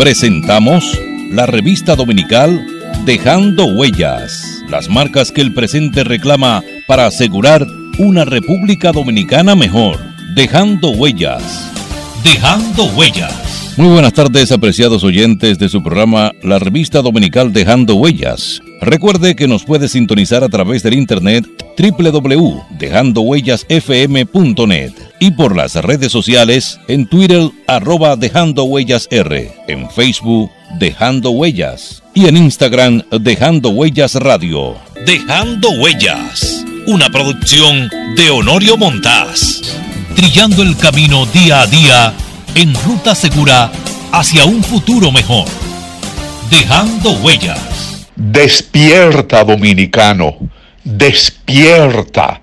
Presentamos la revista dominical Dejando Huellas, las marcas que el presente reclama para asegurar una República Dominicana mejor. Dejando Huellas. Dejando Huellas. Muy buenas tardes, apreciados oyentes de su programa La revista dominical Dejando Huellas. Recuerde que nos puede sintonizar a través del internet www.dejandohuellasfm.net y por las redes sociales en Twitter arroba Dejando Huellas R, en Facebook Dejando Huellas y en Instagram Dejando Huellas Radio. Dejando Huellas, una producción de Honorio Montás, trillando el camino día a día en ruta segura hacia un futuro mejor. Dejando Huellas. Despierta dominicano, despierta.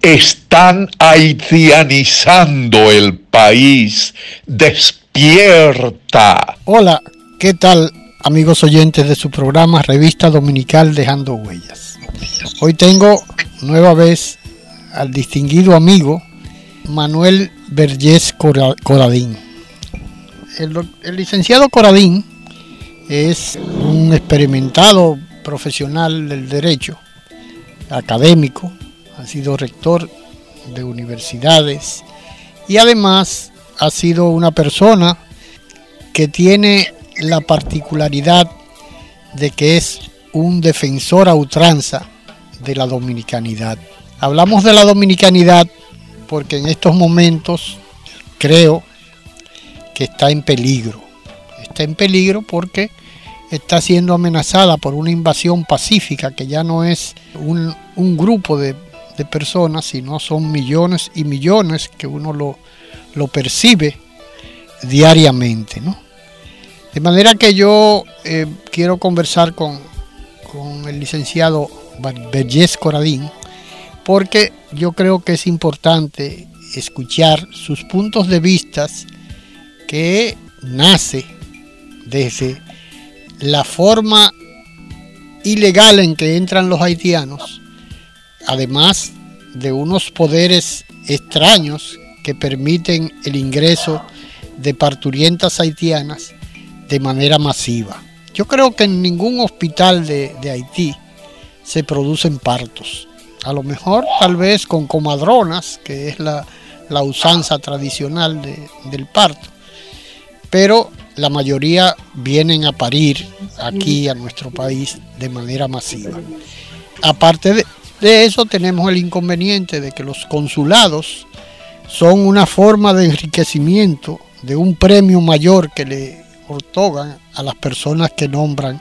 Están haitianizando el país. Despierta. Hola, ¿qué tal amigos oyentes de su programa Revista Dominical Dejando Huellas? Hoy tengo nueva vez al distinguido amigo Manuel Vergés Coradín. El, licenciado Coradín es un experimentado profesional del derecho, académico, ha sido rector de universidades y además ha sido una persona que tiene la particularidad de que es un defensor a ultranza de la dominicanidad. Hablamos de la dominicanidad porque en estos momentos creo que está en peligro está en peligro porque está siendo amenazada por una invasión pacífica que ya no es un, grupo de, personas, sino son millones y millones que uno lo, percibe diariamente. ¿no? De manera que yo eh, quiero conversar con, con el licenciado Vergés Coradín, porque yo creo que es importante escuchar sus puntos de vista que nace desde la forma ilegal en que entran los haitianos, además de unos poderes extraños que permiten el ingreso de parturientas haitianas de manera masiva. Yo creo que en ningún hospital de, Haití se producen partos. A lo mejor tal vez con comadronas, que es la, usanza tradicional del parto. Pero la mayoría vienen a parir aquí a nuestro país de manera masiva. Aparte de, eso tenemos el inconveniente de que los consulados son una forma de enriquecimiento de un premio mayor que le otorgan a las personas que nombran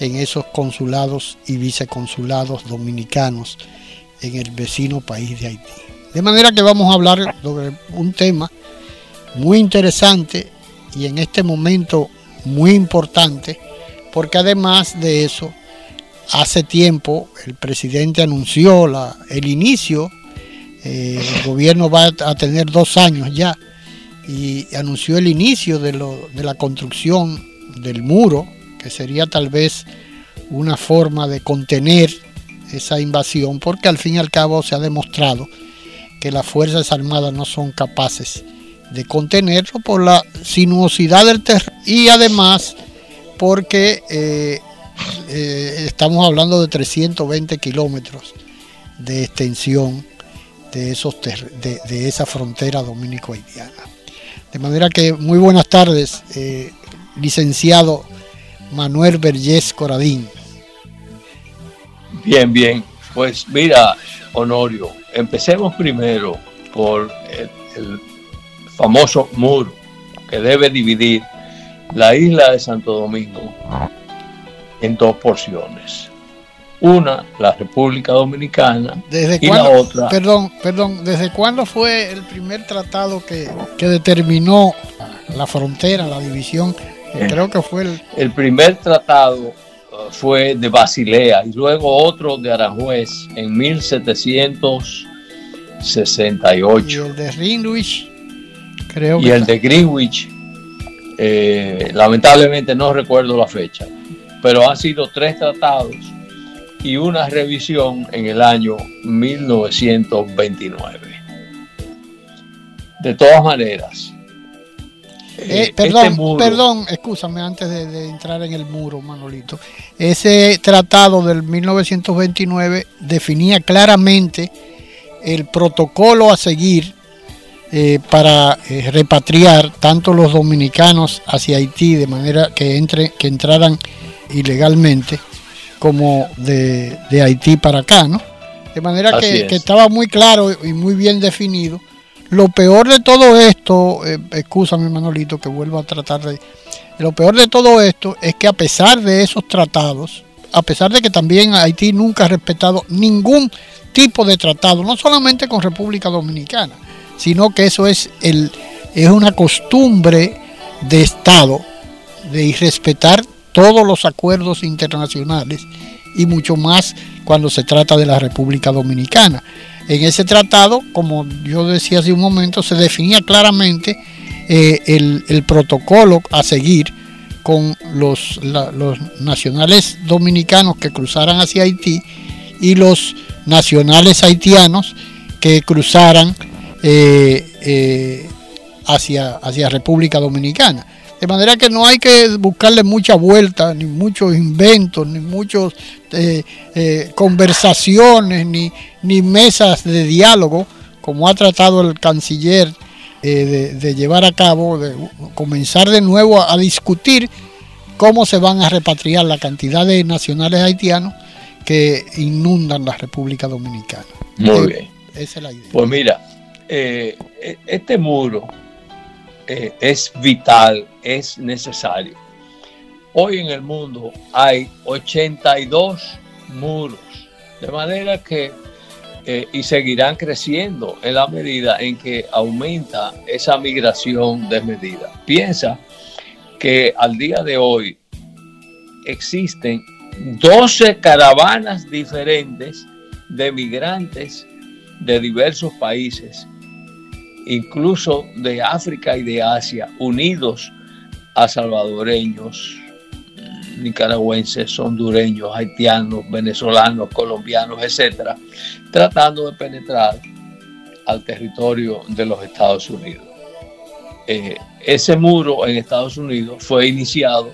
en esos consulados y viceconsulados dominicanos en el vecino país de Haití. De manera que vamos a hablar sobre un tema muy interesante y en este momento muy importante, porque además de eso, hace tiempo el presidente anunció el inicio, eh, el gobierno va a tener dos años ya, y anunció el inicio de la construcción del muro, que sería tal vez una forma de contener esa invasión, porque al fin y al cabo se ha demostrado que las Fuerzas Armadas no son capaces de contenerlo por la sinuosidad del terreno y además porque eh, eh, estamos hablando de 320 kilómetros de extensión de, esos de, esa frontera dominico-haitiana. De manera que muy buenas tardes, eh, licenciado Manuel Vergés Coradín. Bien, bien. Pues mira, Honorio, empecemos primero por el famoso muro que debe dividir la isla de Santo Domingo en dos porciones. Una, la República Dominicana, ¿Desde y la otra. Perdón, perdón, ¿desde cuándo fue el primer tratado que, determinó la frontera, la división? Eh, creo que fue el. El primer tratado uh, fue de Basilea y luego otro de Aranjuez en 1768. Y el de Greenwich y el de Greenwich, eh, lamentablemente no recuerdo la fecha, pero han sido tres tratados y una revisión en el año 1929. De todas maneras, Eh, este perdón, muro- perdón, escúchame antes de, de entrar en el muro, Manolito. Ese tratado del 1929 definía claramente el protocolo a seguir eh, para eh, repatriar tanto los dominicanos hacia Haití de manera que entre, que entraran ilegalmente como de, de Haití para acá, ¿no? De manera Así que, es. que estaba muy claro y muy bien definido. Lo peor de todo esto, eh, excúsame Manolito que vuelvo a tratar de... Lo peor de todo esto es que a pesar de esos tratados, a pesar de que también Haití nunca ha respetado ningún tipo de tratado, no solamente con República Dominicana, sino que eso es, el, es una costumbre de Estado de irrespetar todos los acuerdos internacionales y mucho más cuando se trata de la República Dominicana. En ese tratado, como yo decía hace un momento, se definía claramente eh, el, protocolo a seguir con los nacionales dominicanos que cruzaran hacia Haití y los nacionales haitianos que cruzaran eh, eh, hacia, hacia República Dominicana. De manera que no hay que buscarle mucha vuelta, ni muchos inventos, ni muchas conversaciones, ni, ni mesas de diálogo, como ha tratado el canciller eh, de, de llevar a cabo, de comenzar de nuevo a, a discutir cómo se van a repatriar la cantidad de nacionales haitianos que inundan la República Dominicana. Muy Eh, bien. Esa es la idea. Pues mira, eh, e- este muro eh, es vital, es necesario. Hoy en el mundo hay 82 muros, de manera que, eh, y seguirán creciendo en la medida en que aumenta esa migración desmedida. Piensa que al día de hoy existen 12 caravanas diferentes de migrantes de diversos países, incluso de África y de Asia, unidos a salvadoreños, nicaragüenses, hondureños, haitianos, venezolanos, colombianos, etcétera, tratando de penetrar al territorio de los Estados Unidos. Eh, ese muro en Estados Unidos fue iniciado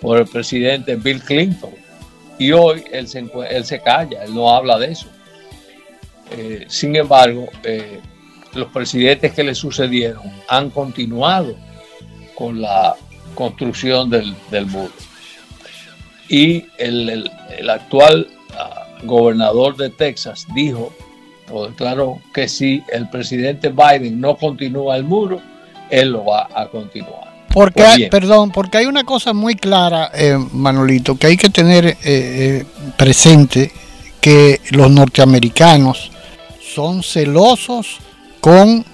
por el presidente Bill Clinton y hoy él se, él se calla, él no habla de eso. Eh, sin embargo, eh, los presidentes que le sucedieron han continuado con la construcción del, del muro. Y el, el- el actual ah, gobernador de Texas dijo, o declaró, que si el presidente Biden no continúa el muro, él lo va a continuar. Porque, Pues hay- perdón, porque hay una cosa muy clara, eh, Manolito, que hay que tener eh, eh, presente que los norteamericanos son celosos con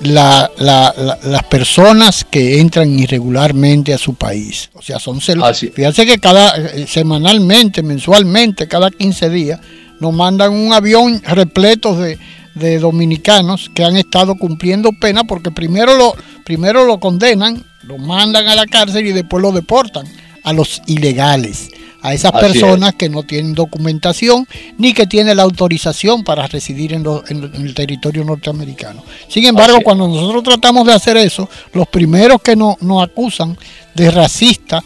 la- la- la- las personas que entran irregularmente a su país. O sea, son celosos. Así. Fíjense que cada eh, semanalmente, mensualmente, cada 15 días, nos mandan un avión repleto de, de dominicanos que han estado cumpliendo pena porque primero lo, primero lo condenan, lo mandan a la cárcel y después lo deportan a los ilegales, a esas Así personas que no tienen documentación ni que tienen la autorización para residir en, lo- en- en el territorio norteamericano. Sin embargo, Así cuando nosotros tratamos de hacer eso, los primeros que no- nos acusan de racista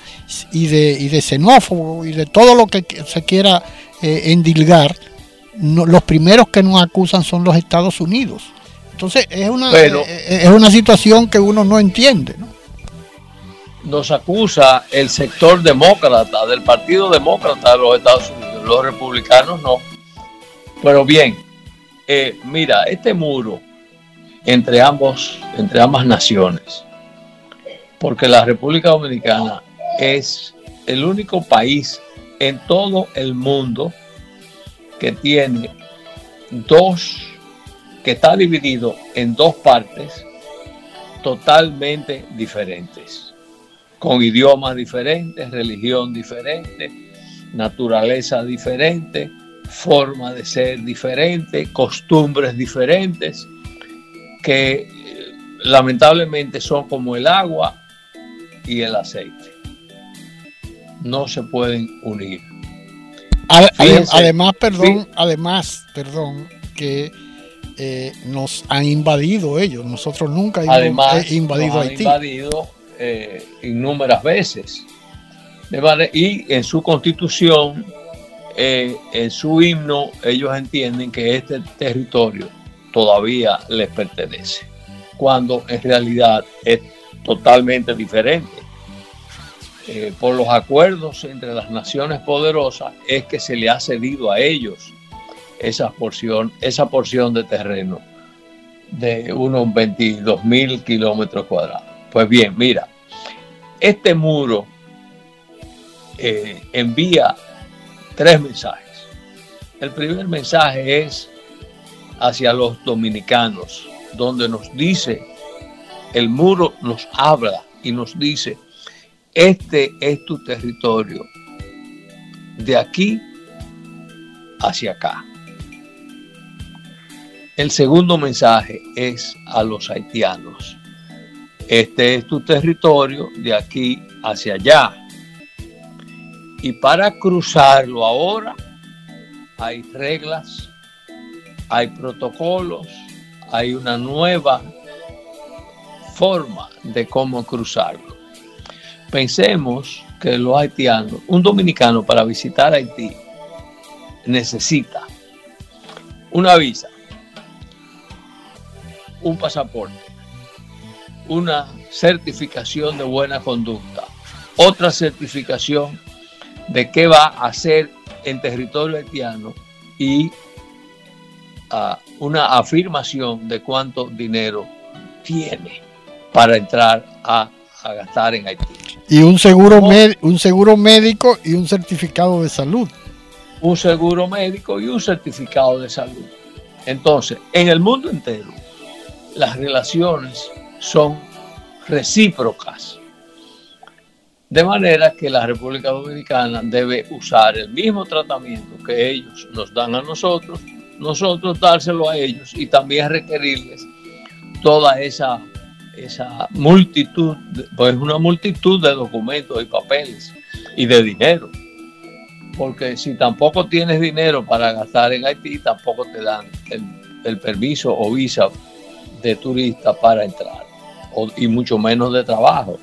y de, y de xenófobo y de todo lo que se quiera eh, endilgar, no- los primeros que nos acusan son los Estados Unidos. Entonces es una, Pero- eh, es una situación que uno no entiende. ¿no? Nos acusa el sector demócrata, del Partido Demócrata de los Estados Unidos, los republicanos no. Pero bien, eh, mira, este muro entre, ambos, entre ambas naciones, porque la República Dominicana es el único país en todo el mundo que tiene dos, que está dividido en dos partes totalmente diferentes con idiomas diferentes, religión diferente, naturaleza diferente, forma de ser diferente, costumbres diferentes, que eh, lamentablemente son como el agua y el aceite. No se pueden unir. Fíjense, además, perdón, además, perdón, que eh, nos han invadido ellos. Nosotros nunca hemos Además, eh, invadido nos han Haití. invadido eh, innúmeras veces. y en su constitución, en su himno, ellos entienden que este territorio todavía les pertenece, cuando en realidad es totalmente diferente. Eh, por los acuerdos entre las naciones poderosas es que se le ha cedido a ellos esa porción, esa porción de terreno de unos 22 mil kilómetros cuadrados. Pues bien, mira, este muro eh, envía tres mensajes. El primer mensaje es hacia los dominicanos, donde nos dice, el muro nos habla y nos dice, este es tu territorio, de aquí hacia acá. El segundo mensaje es a los haitianos. Este es tu territorio de aquí hacia allá. Y para cruzarlo ahora hay reglas, hay protocolos, hay una nueva forma de cómo cruzarlo. Pensemos que los haitianos, un dominicano para visitar Haití necesita una visa, un pasaporte, una certificación de buena conducta, otra certificación de qué va a hacer en territorio haitiano y ah, una afirmación de cuánto dinero tiene para entrar a, gastar en Haití. Y un seguro, un seguro médico y un certificado de salud. Un seguro médico y un certificado de salud. Entonces, en el mundo entero, las relaciones son recíprocas. De manera que la República Dominicana debe usar el mismo tratamiento que ellos nos dan a nosotros, nosotros dárselo a ellos y también requerirles toda esa, esa multitud, pues una multitud de documentos y papeles y de dinero. Porque si tampoco tienes dinero para gastar en Haití, tampoco te dan el, el permiso o visa de turista para entrar, y mucho menos de trabajo.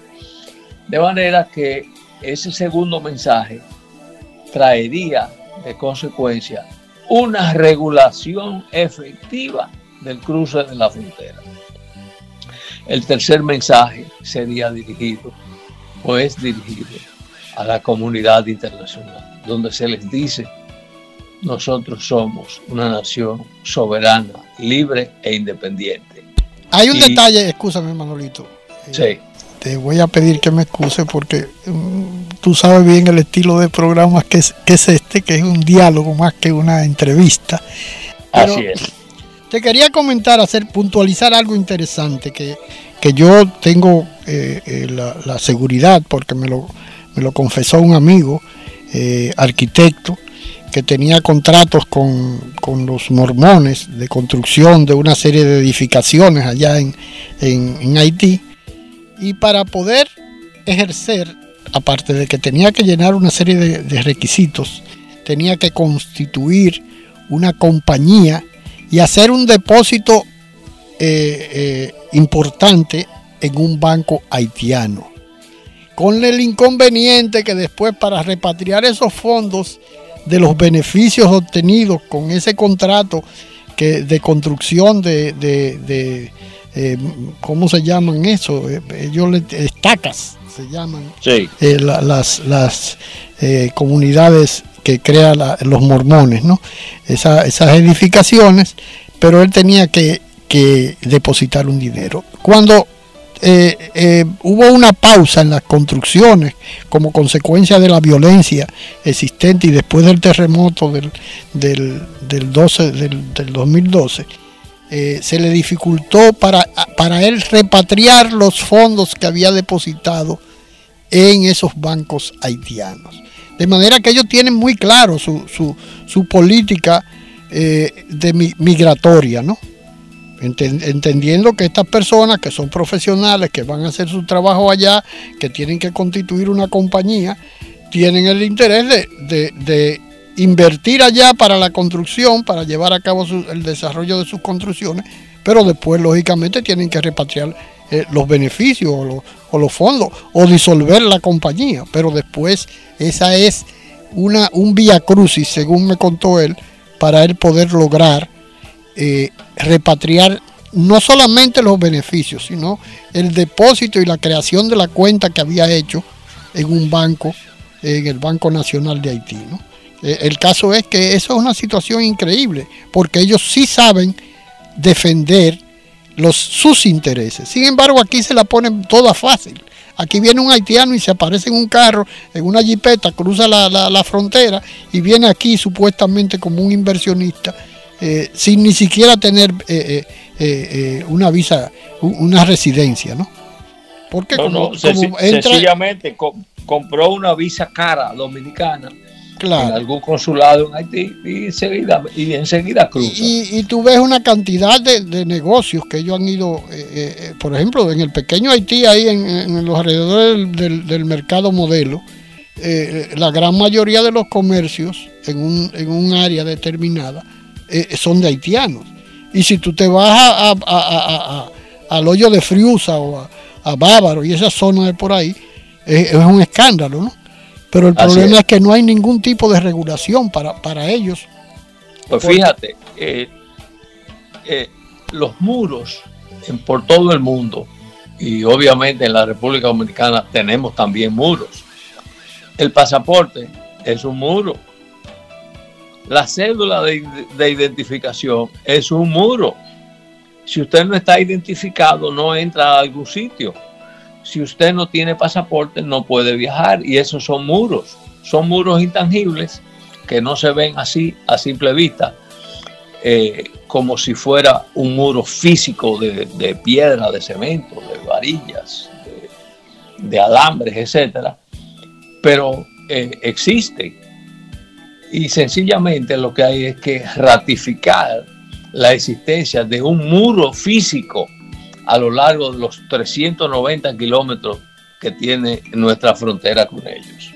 De manera que ese segundo mensaje traería de consecuencia una regulación efectiva del cruce de la frontera. El tercer mensaje sería dirigido o es dirigido a la comunidad internacional, donde se les dice, nosotros somos una nación soberana, libre e independiente hay un detalle, escúchame Manolito. Eh, sí. te voy a pedir que me excuse porque mm, tú sabes bien el estilo de programa que es, este, que es un diálogo más que una entrevista. Así es. Te quería comentar, hacer puntualizar algo interesante que, yo tengo eh, eh, la, seguridad, porque me lo, me lo confesó un amigo, arquitecto, que tenía contratos con, los mormones de construcción de una serie de edificaciones allá en, Haití. Y para poder ejercer, aparte de que tenía que llenar una serie de, requisitos, tenía que constituir una compañía y hacer un depósito eh, eh, importante en un banco haitiano. Con el inconveniente que después para repatriar esos fondos de los beneficios obtenidos con ese contrato que, de construcción de, de, eh, ¿cómo se llaman eso? Eh, ellos estacas se llaman sí. Eh, las, las comunidades que crean los mormones, ¿no? esas edificaciones, pero él tenía que, que depositar un dinero. Cuando eh, eh, hubo una pausa en las construcciones como consecuencia de la violencia existente y después del terremoto del, del, 12, del, 2012, eh, se le dificultó para, para él repatriar los fondos que había depositado en esos bancos haitianos. De manera que ellos tienen muy claro su, su, su política de migratoria, ¿no? Entendiendo que estas personas que son profesionales, que van a hacer su trabajo allá, que tienen que constituir una compañía, tienen el interés de, invertir allá para la construcción, para llevar a cabo el desarrollo de sus construcciones, pero después, lógicamente, tienen que repatriar eh, los beneficios o, los fondos o disolver la compañía. Pero después esa es una, un vía crucis, según me contó él, para él poder lograr eh, repatriar no solamente los beneficios, sino el depósito y la creación de la cuenta que había hecho en un banco, en el Banco Nacional de Haití. Eh, el caso es que eso es una situación increíble, porque ellos sí saben defender los, sus intereses. Sin embargo, aquí se la ponen toda fácil. Aquí viene un haitiano y se aparece en un carro, en una jipeta, cruza la, frontera y viene aquí supuestamente como un inversionista, eh, sin ni siquiera tener eh, una visa, una residencia, ¿no? Porque como, sencillamente compró una visa cara dominicana en algún consulado en Haití y enseguida, y enseguida cruza. Y, tú ves una cantidad de, negocios que ellos han ido, eh, eh, eh, por ejemplo, en el pequeño Haití, ahí en, los alrededores del, mercado modelo, la gran mayoría de los comercios en un, en un área determinada son de haitianos. Y si tú te vas a, al hoyo de Friusa o a, Bávaro y esa zona de por ahí, es un escándalo, ¿no? Pero el problema es. que no hay ningún tipo de regulación para, ellos. Pues fíjate, eh, eh, los muros en, por todo el mundo, y obviamente en la República Dominicana tenemos también muros. El pasaporte es un muro. La cédula de, de identificación es un muro. Si usted no está identificado, no entra a algún sitio. Si usted no tiene pasaporte no puede viajar y esos son muros, son muros intangibles que no se ven así a simple vista, eh, como si fuera un muro físico de, piedra, de cemento, de varillas, de, alambres, etcétera, pero eh, existe y sencillamente lo que hay es que ratificar la existencia de un muro físico a lo largo de los 390 kilómetros que tiene nuestra frontera con ellos.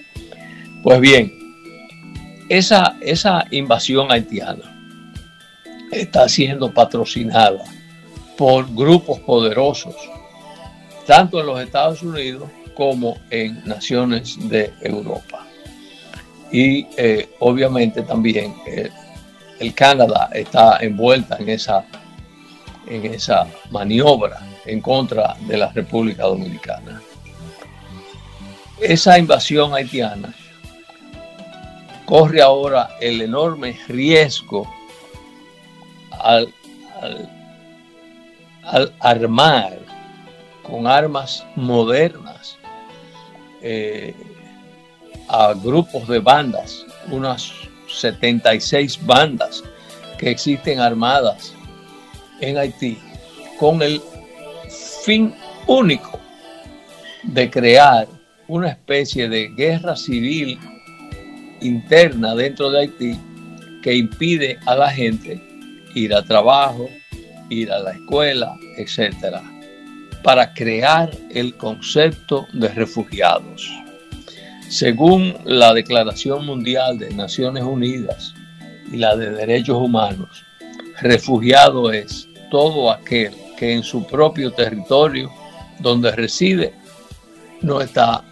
Pues bien, esa, esa invasión haitiana está siendo patrocinada por grupos poderosos, tanto en los Estados Unidos como en naciones de Europa. Y eh, obviamente también eh, el Canadá está envuelta en esa en esa maniobra en contra de la República Dominicana. Esa invasión haitiana corre ahora el enorme riesgo al, armar con armas modernas eh, a grupos de bandas, unas 76 bandas que existen armadas en Haití con el fin único de crear una especie de guerra civil interna dentro de Haití que impide a la gente ir a trabajo, ir a la escuela, etcétera, para crear el concepto de refugiados. Según la Declaración Mundial de Naciones Unidas y la de Derechos Humanos, refugiado es todo aquel que en su propio territorio donde reside no está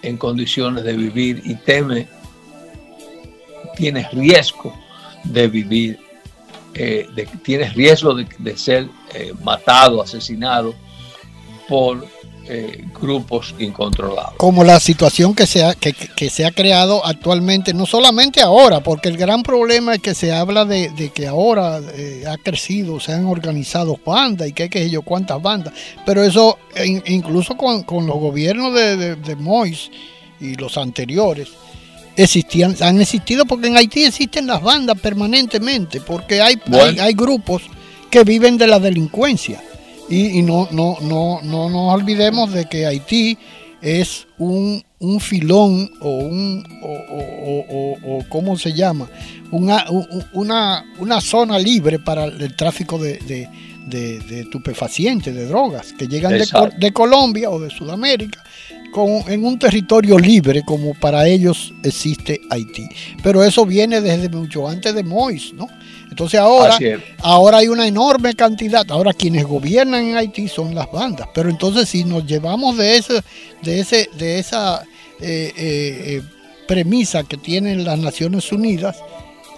en condiciones de vivir y teme, tiene riesgo de vivir, eh, tiene riesgo de, ser eh, matado, asesinado por eh, grupos incontrolados. Como la situación que se, ha, que, se ha creado actualmente, no solamente ahora, porque el gran problema es que se habla de, que ahora eh, ha crecido, se han organizado bandas y que qué sé yo, cuántas bandas, pero eso incluso con, los gobiernos de, de, Mois y los anteriores, existían, han existido porque en Haití existen las bandas permanentemente, porque hay, hay grupos que viven de la delincuencia y, no, no, no, no nos olvidemos de que Haití es un, filón o un, o, ¿cómo se llama? Una, una, zona libre para el tráfico de, de, de, estupefacientes, de drogas, que llegan de, Colombia o de Sudamérica con, en un territorio libre como para ellos existe Haití. Pero eso viene desde mucho antes de Mois, ¿no? Entonces ahora, ahora hay una enorme cantidad. Ahora quienes gobiernan en Haití son las bandas. Pero entonces si nos llevamos de ese, de ese, de esa eh, eh, eh, premisa que tienen las Naciones Unidas,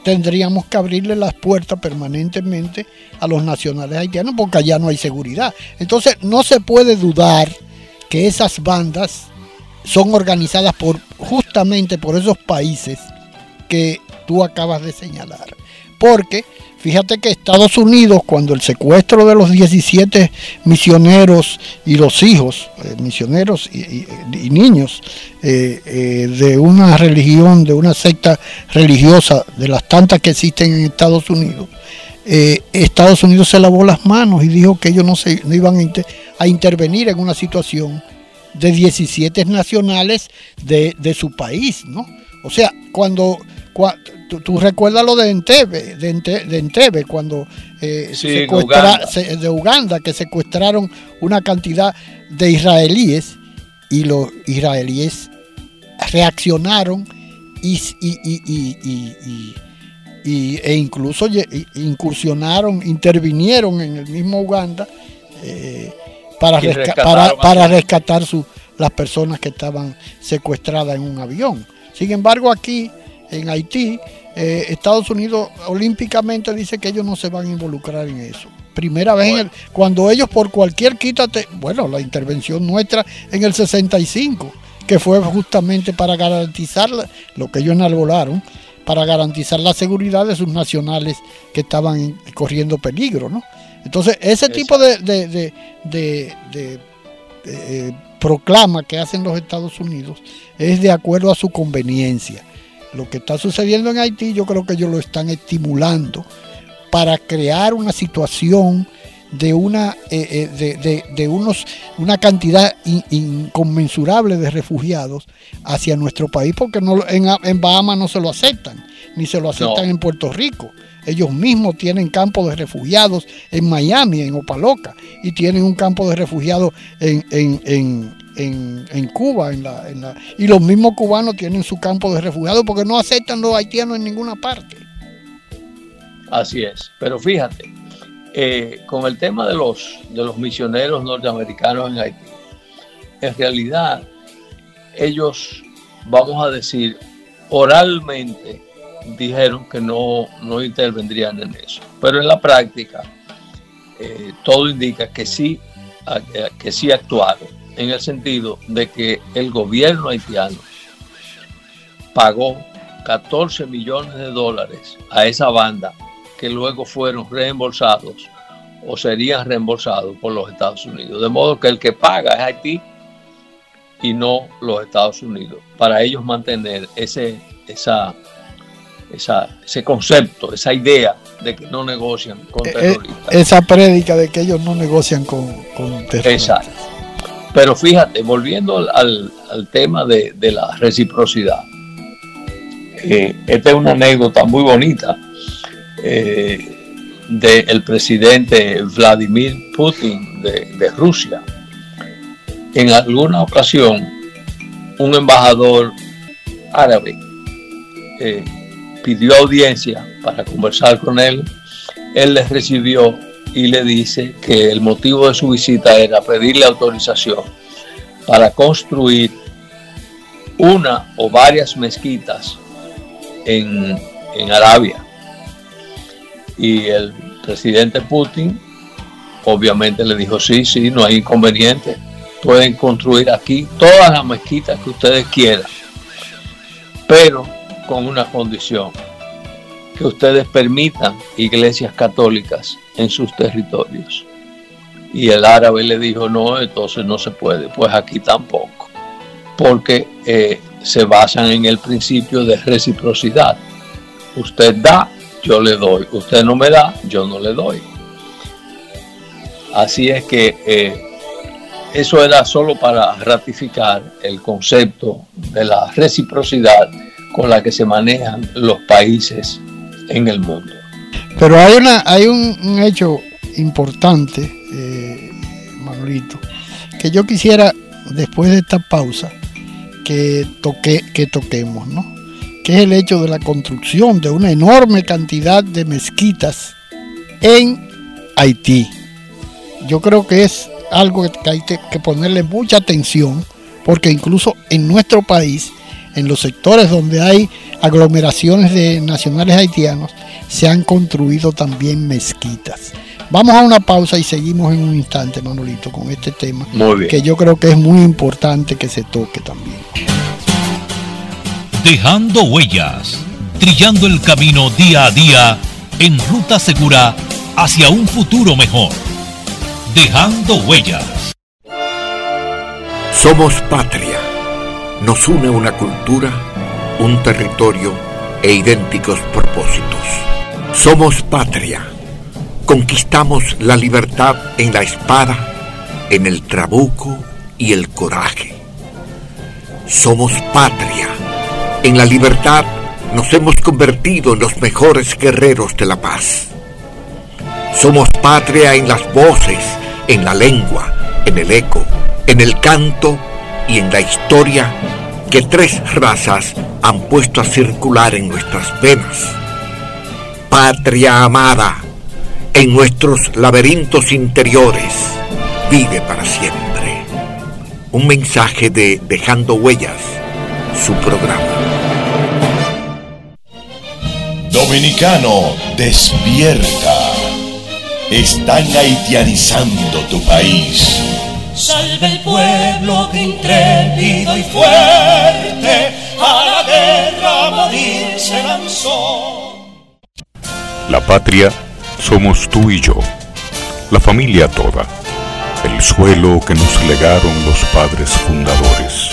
tendríamos que abrirle las puertas permanentemente a los nacionales haitianos porque allá no hay seguridad. Entonces no se puede dudar que esas bandas son organizadas por justamente por esos países que tú acabas de señalar. Porque fíjate que Estados Unidos, cuando el secuestro de los 17 misioneros y los hijos, eh, misioneros y, niños eh, eh, de una religión, de una secta religiosa, de las tantas que existen en Estados Unidos, Estados Unidos se lavó las manos y dijo que ellos no, se, iban a, intervenir en una situación de 17 nacionales de, de su país, ¿no? O sea, cuando Tú, recuerdas lo de Entebbe, de, Entebbe, cuando eh, de, Uganda. que secuestraron una cantidad de israelíes y los israelíes reaccionaron y, e incluso incursionaron, intervinieron en el mismo Uganda eh, para, para, para, rescatar su, las personas que estaban secuestradas en un avión. Sin embargo, aquí en Haití, eh, Estados Unidos olímpicamente dice que ellos no se van a involucrar en eso. Primera vez cuando ellos por cualquier quítate, bueno, la intervención nuestra en el 65, que fue justamente para garantizar lo que ellos enarbolaron, para garantizar la seguridad de sus nacionales que estaban corriendo peligro, ¿no? Entonces, ese tipo de, de, eh, proclama que hacen los Estados Unidos es de acuerdo a su conveniencia lo que está sucediendo en Haití, yo creo que ellos lo están estimulando para crear una situación de una eh, eh, de, unos una cantidad inconmensurable de refugiados hacia nuestro país porque no, en, en Bahamas no se lo aceptan ni se lo aceptan en Puerto Rico. Ellos mismos tienen campos de refugiados en Miami en Opaloca y tienen un campo de refugiados en, en, Cuba, en la, en la, y los mismos cubanos tienen su campo de refugiados porque no aceptan los haitianos en ninguna parte. Así es, pero fíjate, eh, con el tema de los, de los misioneros norteamericanos en Haití, en realidad ellos, vamos a decir, oralmente dijeron que no, no intervendrían en eso, pero en la práctica eh, todo indica que sí, que sí actuaron en el sentido de que el gobierno haitiano pagó 14 millones de dólares a esa banda que luego fueron reembolsados o serían reembolsados por los Estados Unidos. De modo que el que paga es Haití y no los Estados Unidos, para ellos mantener ese, esa, ese concepto, esa idea de que no negocian con eh, eh, terroristas. Esa prédica de que ellos no negocian con, con terroristas. Exacto. Pero fíjate, volviendo al, tema de, la reciprocidad, eh, esta es una anécdota muy bonita eh, del presidente Vladimir Putin de, Rusia. En alguna ocasión, un embajador árabe eh, pidió audiencia para conversar con él. Él les recibió y le dice que el motivo de su visita era pedirle autorización para construir una o varias mezquitas en, Arabia. Y el presidente Putin obviamente le dijo, sí, sí, no hay inconveniente. Pueden construir aquí todas las mezquitas que ustedes quieran, pero con una condición que ustedes permitan iglesias católicas en sus territorios. Y el árabe le dijo, no, entonces no se puede, pues aquí tampoco, porque eh, se basan en el principio de reciprocidad. Usted da, yo le doy, usted no me da, yo no le doy. Así es que eh, eso era solo para ratificar el concepto de la reciprocidad con la que se manejan los países en el mundo. Pero hay, una, hay un, hecho importante, eh, Manolito, que yo quisiera, después de esta pausa, que, toque, que toquemos, ¿no? que es el hecho de la construcción de una enorme cantidad de mezquitas en Haití. Yo creo que es algo que hay que ponerle mucha atención porque incluso en nuestro país, en los sectores donde hay aglomeraciones de nacionales haitianos, se han construido también mezquitas. Vamos a una pausa y seguimos en un instante, Manolito, con este tema, que yo creo que es muy importante que se toque también. Dejando huellas, trillando el camino día a día en ruta segura hacia un futuro mejor. Dejando huellas. Somos patria. Nos une una cultura, un territorio e idénticos propósitos. Somos patria. Conquistamos la libertad en la espada, en el trabuco y el coraje. Somos patria. En la libertad nos hemos convertido en los mejores guerreros de la paz. Somos patria en las voces, en la lengua, en el eco, en el canto y en la historia que tres razas han puesto a circular en nuestras venas. Patria amada, en nuestros laberintos interiores, vive para siempre. Un mensaje de Dejando Huellas, su programa. Dominicano, despierta. Están haitianizando tu país. Salve el pueblo que intrépido y fuerte a la guerra morir se lanzó. La patria somos tú y yo, la familia toda, el suelo que nos legaron los padres fundadores,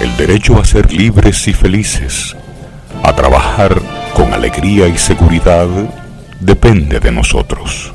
el derecho a ser libres y felices, a trabajar con alegría y seguridad, depende de nosotros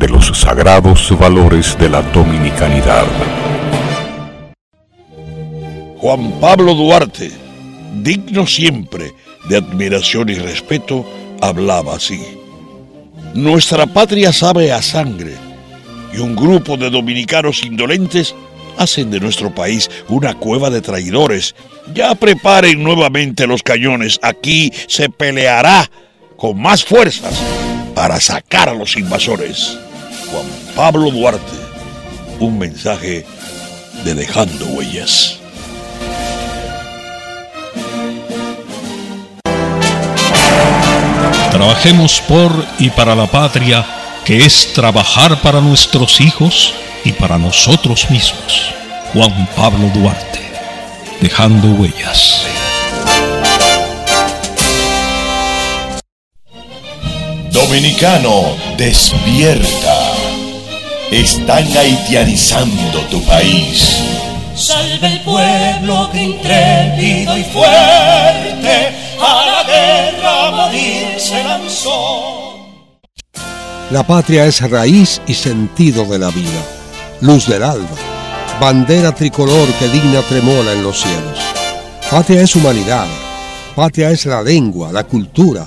de los sagrados valores de la dominicanidad. Juan Pablo Duarte, digno siempre de admiración y respeto, hablaba así. Nuestra patria sabe a sangre y un grupo de dominicanos indolentes hacen de nuestro país una cueva de traidores. Ya preparen nuevamente los cañones, aquí se peleará con más fuerzas para sacar a los invasores. Juan Pablo Duarte, un mensaje de Dejando Huellas. Trabajemos por y para la patria, que es trabajar para nuestros hijos y para nosotros mismos. Juan Pablo Duarte, Dejando Huellas. Dominicano, despierta. Están haitianizando tu país. Salve el pueblo que intrépido y fuerte a la guerra morir se lanzó. La patria es raíz y sentido de la vida, luz del alba, bandera tricolor que digna tremola en los cielos. Patria es humanidad, patria es la lengua, la cultura,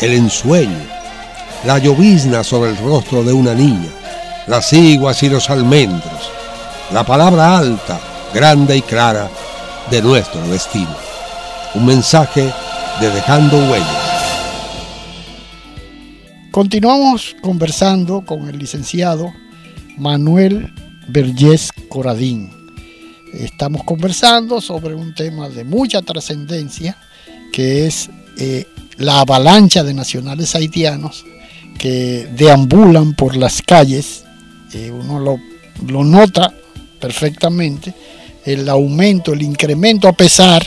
el ensueño, la llovizna sobre el rostro de una niña, las iguas y los almendros, la palabra alta, grande y clara de nuestro destino. Un mensaje de Dejando Huellas. Continuamos conversando con el licenciado Manuel Vergés Coradín. Estamos conversando sobre un tema de mucha trascendencia que es eh, la avalancha de nacionales haitianos que deambulan por las calles, eh, uno lo, lo, nota perfectamente, el aumento, el incremento a pesar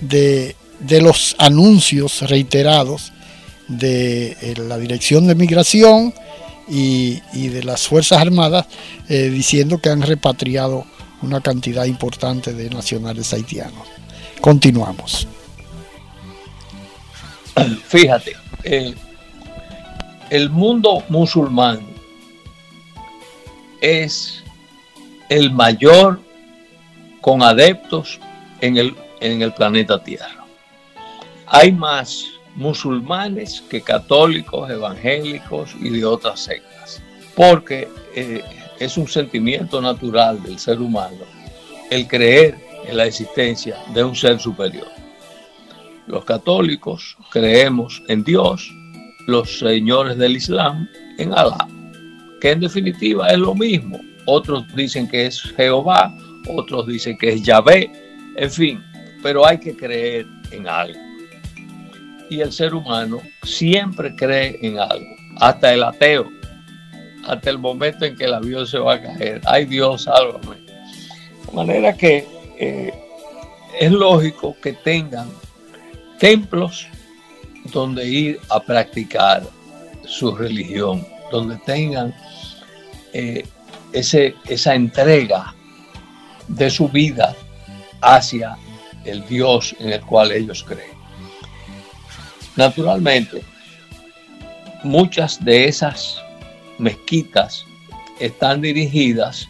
de, de los anuncios reiterados de eh, la Dirección de Migración y, y de las Fuerzas Armadas eh, diciendo que han repatriado una cantidad importante de nacionales haitianos. Continuamos. Fíjate, eh, el mundo musulmán es el mayor con adeptos en el, en el planeta Tierra. Hay más musulmanes que católicos, evangélicos y de otras sectas, porque eh, es un sentimiento natural del ser humano el creer en la existencia de un ser superior. Los católicos creemos en Dios, los señores del Islam en Alá, que en definitiva es lo mismo. Otros dicen que es Jehová, otros dicen que es Yahvé, en fin, pero hay que creer en algo y el ser humano siempre cree en algo, hasta el ateo, hasta el momento en que el avión se va a caer. Ay Dios, sálvame. De manera que eh, es lógico que tengan templos donde ir a practicar su religión, donde tengan eh, ese, esa entrega de su vida hacia el Dios en el cual ellos creen. Naturalmente, muchas de esas mezquitas están dirigidas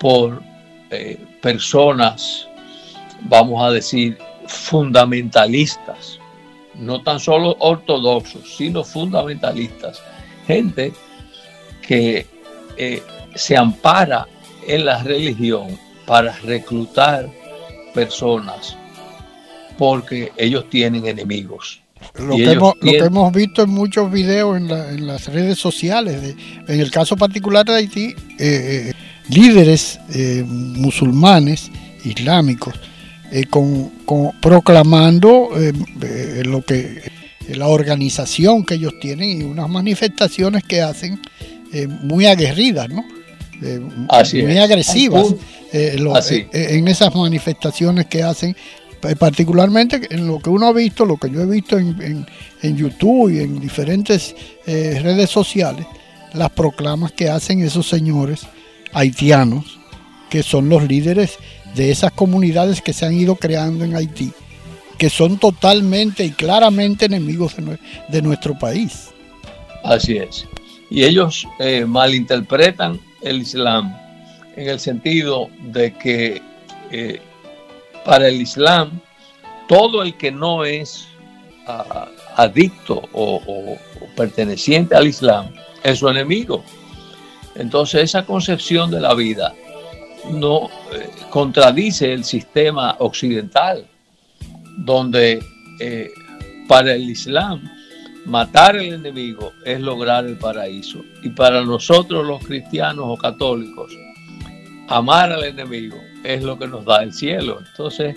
por eh, personas, vamos a decir, fundamentalistas, no tan solo ortodoxos, sino fundamentalistas, gente que eh, se ampara en la religión para reclutar personas porque ellos tienen enemigos. Lo que, hemos, lo que, hemos, visto en muchos videos en, la, en las redes sociales, en el caso particular de Haití, eh, eh, líderes eh, musulmanes, islámicos, eh, con, con, proclamando eh, lo que la organización que ellos tienen y unas manifestaciones que hacen muy aguerridas, ¿no? muy es. agresivas lo, en esas manifestaciones que hacen eh, particularmente en lo que uno ha visto, lo que yo he visto en, YouTube y en diferentes eh, redes sociales, las proclamas que hacen esos señores haitianos, que son los líderes de esas comunidades que se han ido creando en Haití, que son totalmente y claramente enemigos de, nuestro país. Así es. Y ellos eh, malinterpretan el Islam en el sentido de que para el Islam, todo el que no es uh, adicto o, perteneciente al Islam es su enemigo. Entonces esa concepción de la vida no eh, contradice el sistema occidental, donde eh, para el Islam matar al enemigo es lograr el paraíso. Y para nosotros los cristianos o católicos, amar al enemigo es lo que nos da el cielo. Entonces,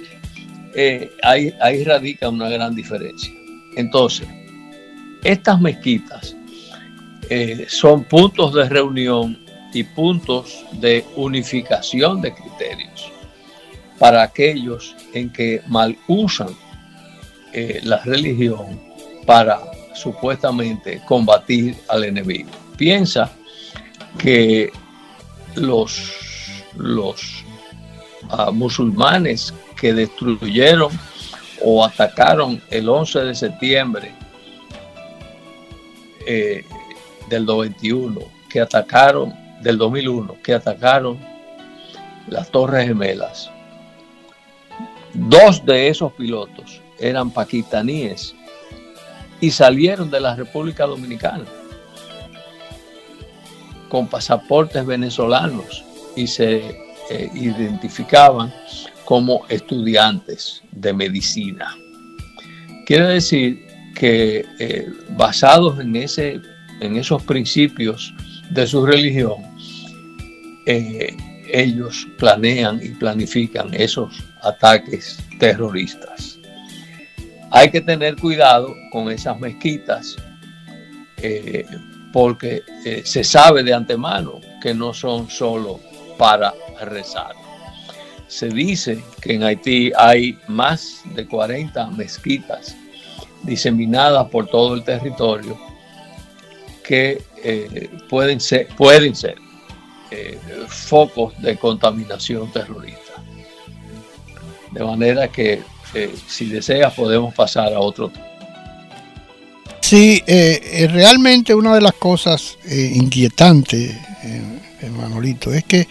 eh, ahí, ahí radica una gran diferencia. Entonces, estas mezquitas son puntos de reunión y puntos de unificación de criterios para aquellos en que mal usan eh, la religión para supuestamente combatir al enemigo. Piensa que los, los uh, musulmanes que destruyeron o atacaron el 11 de septiembre eh, del 91, que atacaron, del 2001, que atacaron las Torres Gemelas. Dos de esos pilotos eran paquistaníes y salieron de la República Dominicana con pasaportes venezolanos y se eh, identificaban como estudiantes de medicina. Quiere decir que eh, basados en, ese, en esos principios de su religión, eh, ellos planean y planifican esos ataques terroristas. hay que tener cuidado con esas mezquitas eh, porque eh, se sabe de antemano que no son solo para rezar. Se dice que en Haití hay más de 40 mezquitas diseminadas por todo el territorio que pueden ser focos de contaminación terrorista. De manera que si deseas podemos pasar a otro tema. Sí, eh, realmente una de las cosas eh, inquietantes, eh, Manolito, es que,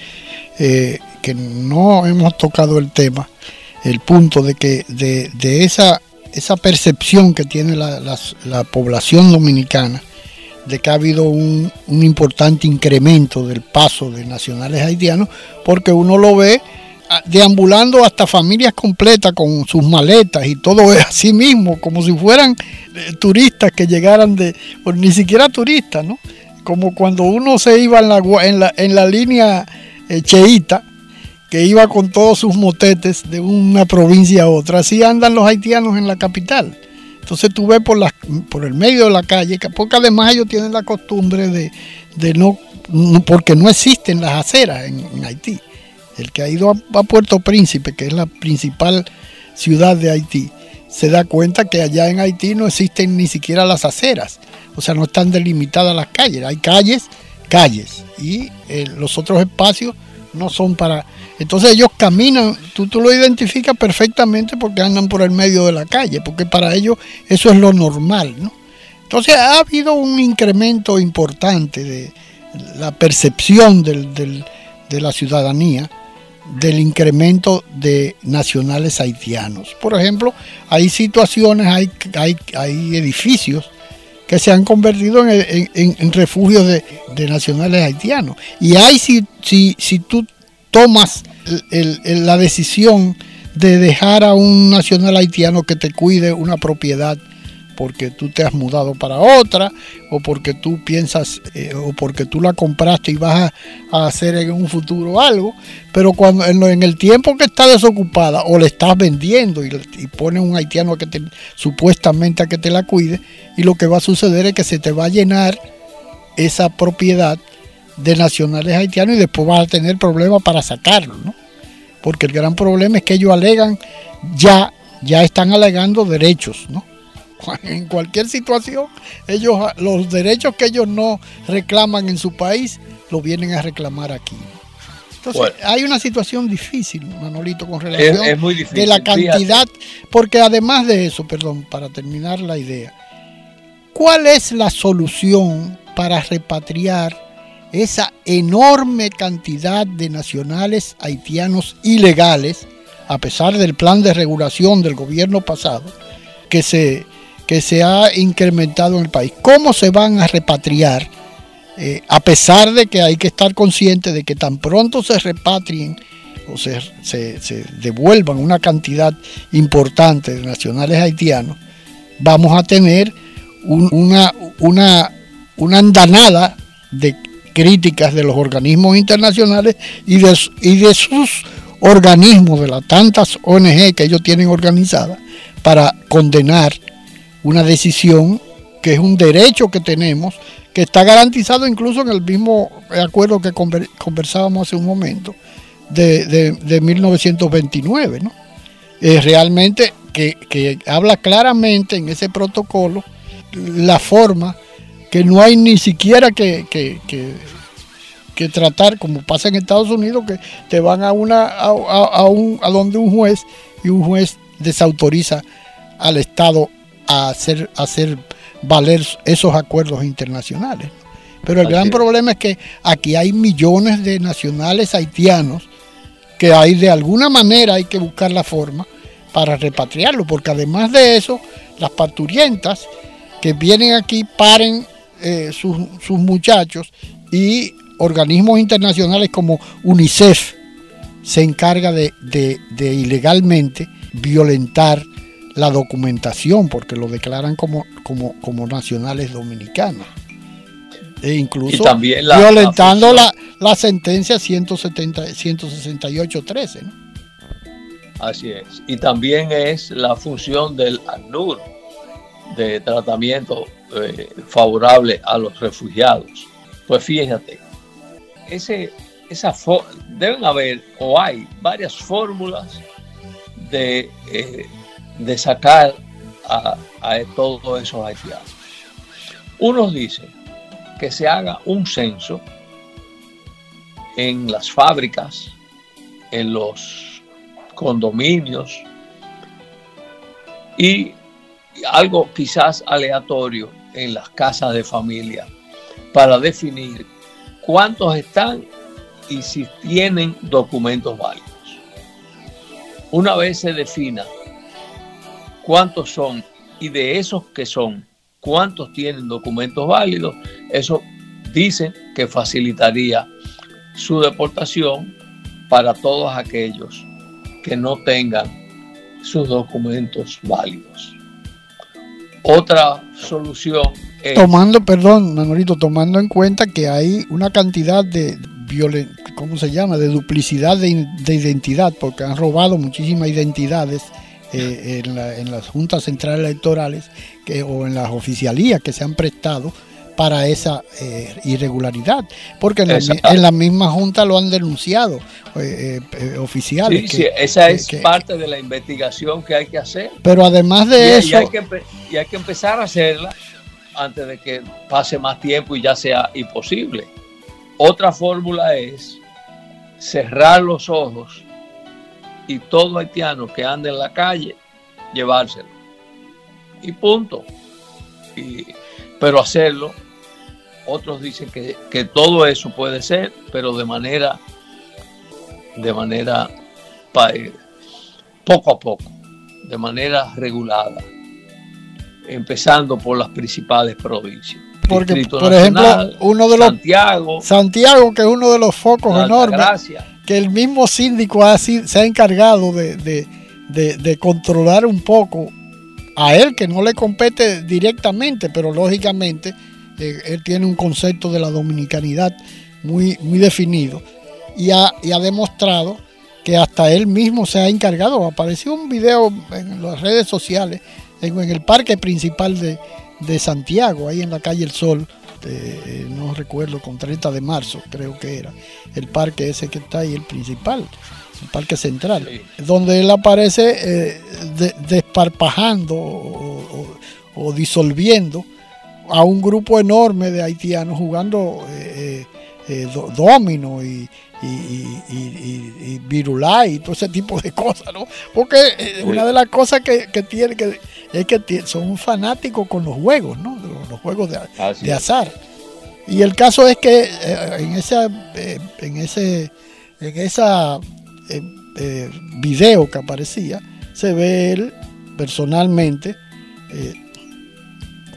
que no hemos tocado el tema, el punto de que de, esa, esa percepción que tiene la, la, población dominicana de que ha habido un, un importante incremento del paso de nacionales haitianos, porque uno lo ve deambulando hasta familias completas con sus maletas y todo es así mismo, como si fueran eh, turistas que llegaran de, ni siquiera turistas, ¿no? Como cuando uno se iba en la, en la, en la línea eh, cheita, que iba con todos sus motetes de una provincia a otra, así andan los haitianos en la capital. Entonces tú ves por, el medio de la calle, porque además ellos tienen la costumbre de, de no, porque no existen las aceras en Haití. El que ha ido a, Puerto Príncipe, que es la principal ciudad de Haití, se da cuenta que allá en Haití no existen ni siquiera las aceras, o sea, no están delimitadas las calles, hay calles, calles, y eh, los otros espacios no son para... Entonces ellos caminan, tú, tú lo identificas perfectamente porque andan por el medio de la calle, porque para ellos eso es lo normal, ¿no? Entonces ha habido un incremento importante de la percepción de la ciudadanía del incremento de nacionales haitianos. Por ejemplo, hay situaciones, hay, hay, edificios que se han convertido en, refugios de, nacionales haitianos. Y hay, si, si, si tú tomas la decisión de dejar a un nacional haitiano que te cuide una propiedad porque tú te has mudado para otra o porque tú piensas eh, o porque tú la compraste y vas a, hacer en un futuro algo, pero cuando en, el tiempo que está desocupada o le estás vendiendo y, y pones un haitiano que te, supuestamente a que te la cuide y lo que va a suceder es que se te va a llenar esa propiedad de nacionales haitianos y después vas a tener problemas para sacarlo, ¿no? Porque el gran problema es que ellos alegan ya ya están alegando derechos, ¿no? en cualquier situación, ellos los derechos que ellos no reclaman en su país, lo vienen a reclamar aquí. Entonces, hay una situación difícil, Manolito, con relación de la cantidad, porque además de eso, perdón, para terminar la idea, ¿cuál es la solución para repatriar esa enorme cantidad de nacionales haitianos ilegales, a pesar del plan de regulación del gobierno pasado, que se que se ha incrementado en el país. ¿Cómo se van a repatriar? Eh, a pesar de que hay que estar consciente de que tan pronto se repatrien o se, devuelvan una cantidad importante de nacionales haitianos, vamos a tener una, una, una andanada de críticas de los organismos internacionales y de, y de sus organismos, de las tantas ONG que ellos tienen organizadas, para condenar una decisión que es un derecho que tenemos, que está garantizado incluso en el mismo acuerdo que conversábamos hace un momento, de, 1929, ¿no? Realmente que, habla claramente en ese protocolo la forma que no hay ni siquiera que, que, tratar, como pasa en Estados Unidos, que te van a, una, a, a, un, a donde un juez y un juez desautoriza al Estado a hacer, hacer valer esos acuerdos internacionales. Pero el gran problema es que aquí hay millones de nacionales haitianos que hay de alguna manera hay que buscar la forma para repatriarlo, porque además de eso, las parturientas que vienen aquí paren eh, sus, muchachos y organismos internacionales como UNICEF se encarga de, de ilegalmente violentar la documentación, porque lo declaran como, como, como nacionales dominicanos. E incluso violentando la, la, sentencia 170, 168-13. Así es. Y también es la función del ACNUR de tratamiento eh, favorable a los refugiados. Pues fíjate, ese, esa deben haber o hay varias fórmulas de, eh, de sacar a, a todos esos haitianos. Unos dicen que se haga un censo en las fábricas, en los condominios y algo quizás aleatorio en las casas de familia para definir cuántos están y si tienen documentos válidos. Una vez se defina cuántos son y de esos que son, cuántos tienen documentos válidos, eso dicen que facilitaría su deportación para todos aquellos que no tengan sus documentos válidos. Otra solución es... Tomando, perdón, Manolito, tomando en cuenta que hay una cantidad de violen ¿cómo se llama? De duplicidad de, identidad, porque han robado muchísimas identidades eh, en, las juntas centrales electorales que, o en las oficialías que se han prestado para esa eh, irregularidad, porque en la, misma junta lo han denunciado eh, eh, oficiales. Sí, sí, esa es parte de la investigación que hay que hacer. Pero además de eso... Y hay, que, y hay que empezar a hacerla antes de que pase más tiempo y ya sea imposible. Otra fórmula es cerrar los ojos y todo haitiano que ande en la calle, llevárselo. Y punto. Y, pero hacerlo otros dicen que, todo eso puede ser, pero de manera, de manera eh, poco a poco, de manera regulada, empezando por las principales provincias. Porque, por ejemplo, uno de los Santiago, Santiago, que es uno de los focos enormes, que el mismo síndico ha, se ha encargado de, de controlar un poco a él, que no le compete directamente, pero lógicamente eh, él tiene un concepto de la dominicanidad muy, muy definido y ha, demostrado que hasta él mismo se ha encargado. Apareció un video en las redes sociales, en, el parque principal de, Santiago, ahí en la calle El Sol, eh, no recuerdo, con 30 de marzo creo que era, el parque ese que está ahí, el principal, el parque central, donde él aparece eh, desparpajando o disolviendo a un grupo enorme de haitianos jugando eh, eh, domino y, y, virulai y todo ese tipo de cosas, ¿no? Porque una de las cosas que, tiene que es que son fanáticos con los juegos, ¿no? Los, juegos de, azar. Y el caso es que en esa en ese en esa video que aparecía se ve él personalmente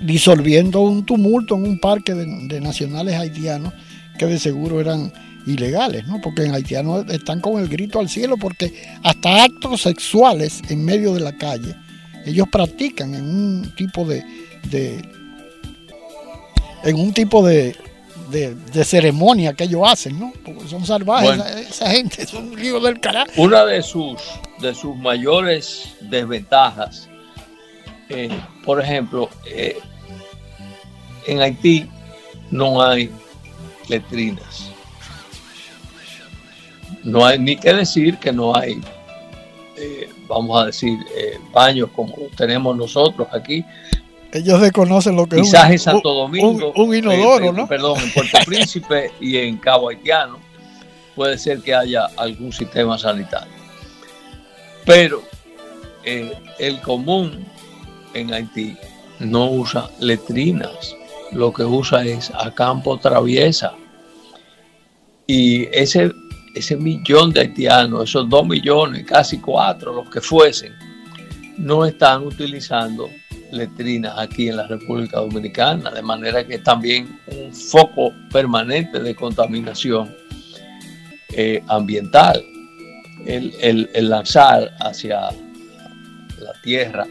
disolviendo un tumulto en un parque de, nacionales haitianos que de seguro eran ilegales, ¿no? Porque en haitianos están con el grito al cielo porque hasta actos sexuales en medio de la calle ellos practican en un tipo de, en un tipo de, de, ceremonia que ellos hacen, ¿no? Porque son salvajes, esa, gente, son hijos del carajo. Una de sus, de sus mayores desventajas, eh, por ejemplo, eh, en Haití no hay letrinas. No hay ni que decir que no hay, eh, vamos a decir, eh, baños como tenemos nosotros aquí. Ellos desconocen lo que es un, en Santo Domingo, un, inodoro, eh, ¿no? Perdón, en Puerto Príncipe y en Cabo Haitiano puede ser que haya algún sistema sanitario. Pero el común en Haití no usa letrinas lo que usa es a campo traviesa. Y ese, ese millón de haitianos, esos dos millones, casi cuatro, los que fuesen, no están utilizando letrinas aquí en la República Dominicana, de manera que es también un foco permanente de contaminación eh, ambiental. El, el, lanzar hacia la tierra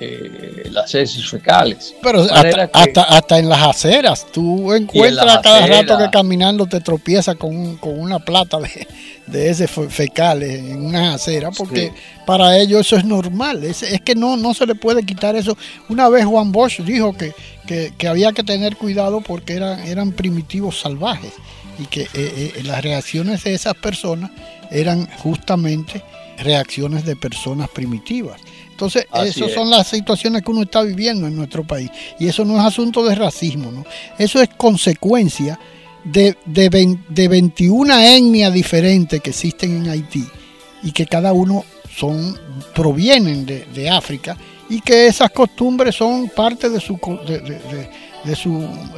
eh, las heces fecales. Pero hasta, que- hasta, hasta en las aceras, tú encuentras a cada rato que caminando te tropiezas con, un- con una plata de, de heces fe- fecales en unas aceras, porque Sí. para ellos eso es normal. Es, es que no, no se le puede quitar eso. Una vez Juan Bosch dijo que, que, que había que tener cuidado porque eran, eran primitivos salvajes y que eh, eh, las reacciones de esas personas eran justamente reacciones de personas primitivas. Entonces, Así esas es. son las situaciones que uno está viviendo en nuestro país. Y eso no es asunto de racismo, ¿no? Eso es consecuencia de, de, de 21 etnias diferentes que existen en Haití y que cada uno son, provienen de, de África y que esas costumbres son parte de su, de, de- de- de su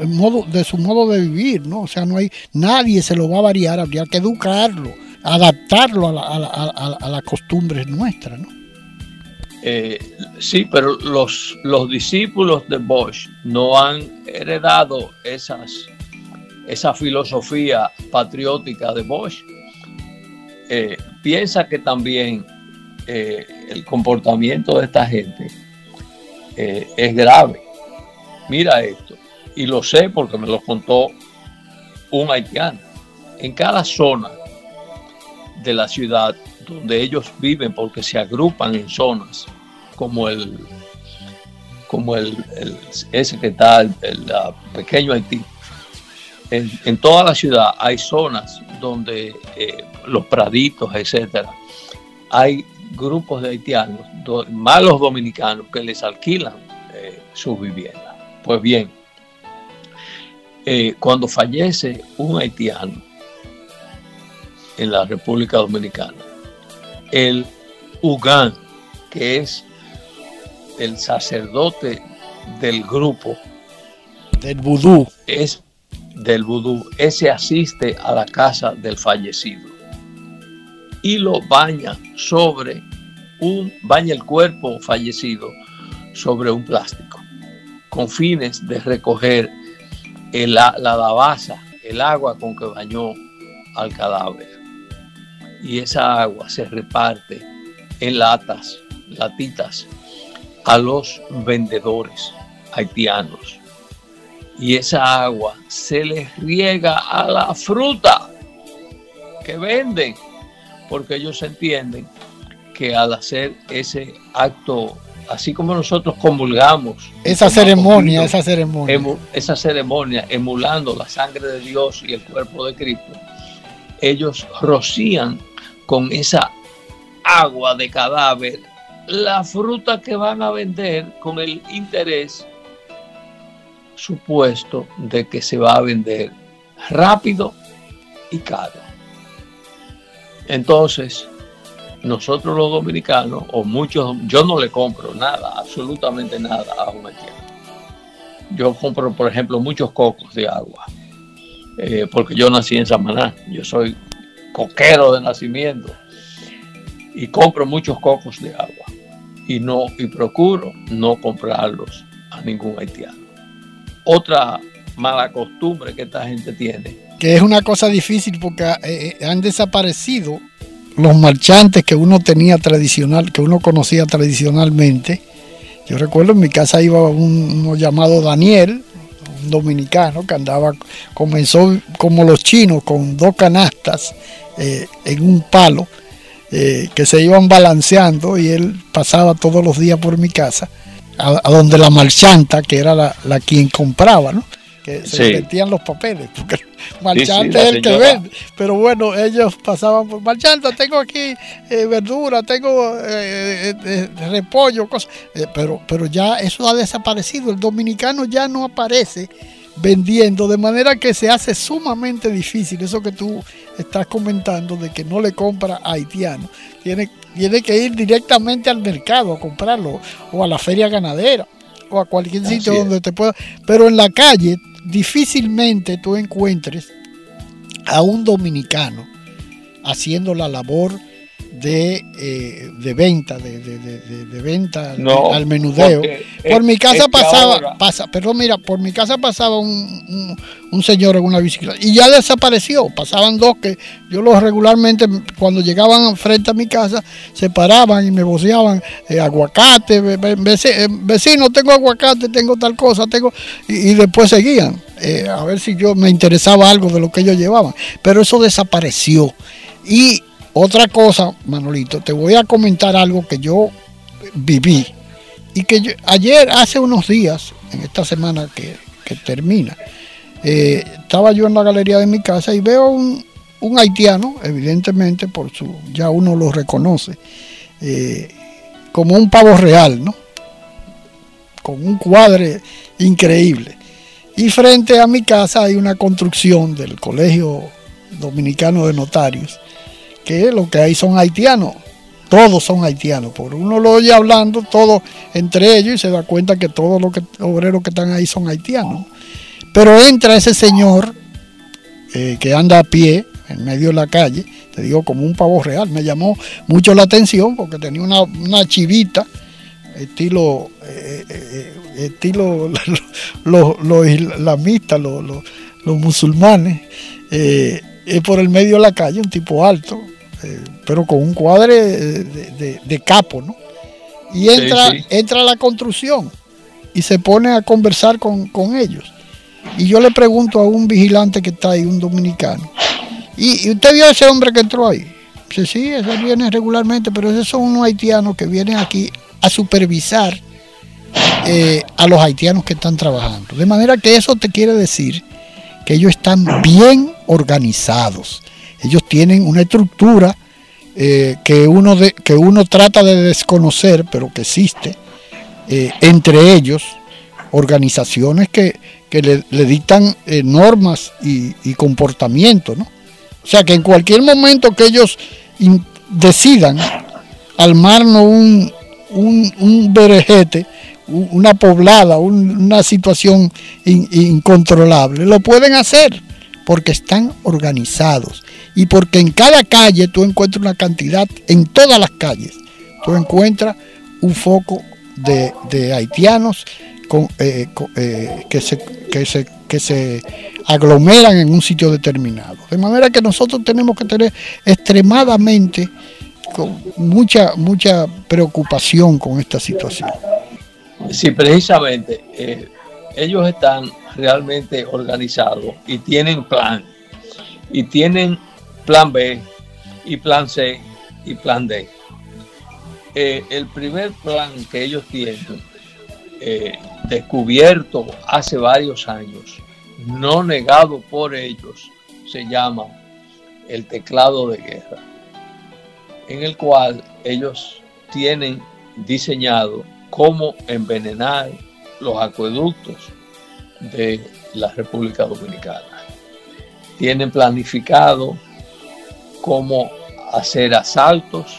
modo, de su modo de vivir, ¿no? O sea, no hay, nadie se lo va a variar, habría que educarlo, adaptarlo a, la- a la- a la- a las costumbres nuestras, ¿no? Eh, sí, pero los, los discípulos de Bosch no han heredado esas, esa filosofía patriótica de Bosch. Eh, piensa que también eh, el comportamiento de esta gente es grave. Mira esto, y lo sé porque me lo contó un haitiano. En cada zona de la ciudad donde ellos viven porque se agrupan en zonas como el como el, ese que está el, pequeño Haití. En, toda la ciudad hay zonas donde eh, los praditos etcétera hay grupos de haitianos do- más los dominicanos que les alquilan eh, sus viviendas. Pues bien eh, cuando fallece un haitiano en la República Dominicana el Ugán, que es el sacerdote del grupo, Del vudú. es del vudú, ese asiste a la casa del fallecido y lo baña sobre un, baña el cuerpo fallecido sobre un plástico, con fines de recoger el, la lavasa, el agua con que bañó al cadáver y esa agua se reparte en latas, latitas, a los vendedores haitianos. Y esa agua se les riega a la fruta que venden, porque ellos entienden que al hacer ese acto, así como nosotros comulgamos, Esa ceremonia, esa ceremonia. emu- esa ceremonia, emulando la sangre de Dios y el cuerpo de Cristo, ellos rocían con esa agua de cadáver la fruta que van a vender con el interés supuesto de que se va a vender rápido y caro. Entonces, nosotros los dominicanos, o muchos, yo no le compro nada, absolutamente nada a un haitiano. Yo compro, por ejemplo, muchos cocos de agua, eh, porque yo nací en Samaná, yo soy coquero de nacimiento y compro muchos cocos de agua y no y procuro no comprarlos a ningún haitiano. Otra mala costumbre que esta gente tiene que es una cosa difícil porque eh, eh, han desaparecido los marchantes que uno tenía tradicional, que uno conocía tradicionalmente. Yo recuerdo en mi casa iba un, uno llamado Daniel, dominicano que andaba, comenzó como los chinos con dos canastas eh, en un palo eh, que se iban balanceando y él pasaba todos los días por mi casa, a, donde la marchanta, que era la, la quien compraba, ¿no? Que se Sí. metían los papeles, porque el sí, es el que vende. Pero bueno, ellos pasaban por marchanta, tengo aquí eh, verdura, tengo eh, eh, repollo, cosas. Pero, pero ya eso ha desaparecido. El dominicano ya no aparece vendiendo, de manera que se hace sumamente difícil eso que tú estás comentando de que no le compra a haitiano. Tiene, tiene que ir directamente al mercado a comprarlo o a la feria ganadera o a cualquier Así sitio es. donde te pueda. Pero en la calle difícilmente tú encuentres a un dominicano haciendo la labor de, eh, de venta, de, de, de, de venta al- No, al menudeo. Por mi casa pasaba, ahora- pasa, perdón, mira, por mi casa pasaba un, un- un señor en una bicicleta y ya desapareció. Pasaban dos que yo los regularmente, cuando llegaban frente a mi casa, se paraban y me voceaban eh, aguacate, eh, vecino, tengo aguacate, tengo tal cosa, tengo. Y, y después seguían. eh, a ver si yo me interesaba algo de lo que ellos llevaban. Pero eso desapareció. Y otra cosa, Manolito, te voy a comentar algo que yo viví y que ayer, hace unos días, en esta semana que, que termina, eh, estaba yo en la galería de mi casa y veo un, un haitiano, evidentemente, por su, ya uno lo reconoce, eh, como un pavo real, ¿no? Con un cuadre increíble. Y frente a mi casa hay una construcción del Colegio Dominicano de Notarios, que lo que hay son haitianos, todos son haitianos, porque uno lo oye hablando, todos entre ellos, y se da cuenta que todos los obreros que están ahí son haitianos. Pero entra ese señor eh, que anda a pie en medio de la calle, te digo como un pavo real, me llamó mucho la atención porque tenía una, una chivita, estilo, eh, eh, estilo los, los islamistas, los, los- los musulmanes, por el medio de la calle, un tipo alto, eh, pero con un cuadre de, de- de capo, ¿no? Y entra, sí. entra a la construcción y se pone a conversar con, con ellos. Y yo le pregunto a un vigilante que está ahí, un dominicano, ¿y, y usted vio a ese hombre que entró ahí? Dice, sí, ese viene regularmente, pero esos son unos haitianos que vienen aquí a supervisar eh, a los haitianos que están trabajando. De manera que eso te quiere decir que ellos están bien organizados. Ellos tienen una estructura eh, que, uno que uno trata de desconocer, pero que existe. eh, entre ellos, organizaciones que, que le, dictan eh, normas y, y comportamiento, ¿no? O sea que en cualquier momento que ellos decidan armarnos un, un, un berejete, una poblada, un- una situación in- incontrolable, lo pueden hacer porque están organizados y porque en cada calle tú encuentras una cantidad, en todas las calles, tú encuentras un foco de, de haitianos eh, eh, que, se, que, se, que se aglomeran en un sitio determinado. De manera que nosotros tenemos que tener extremadamente mucha, mucha preocupación con esta situación. Sí, precisamente, eh, ellos están realmente organizados y tienen plan. Y tienen plan B y plan C y plan D. Eh, el primer plan que ellos tienen, eh, descubierto hace varios años, no negado por ellos, se llama el teclado de guerra, en el cual ellos tienen diseñado cómo envenenar los acueductos de la República Dominicana. Tienen planificado cómo hacer asaltos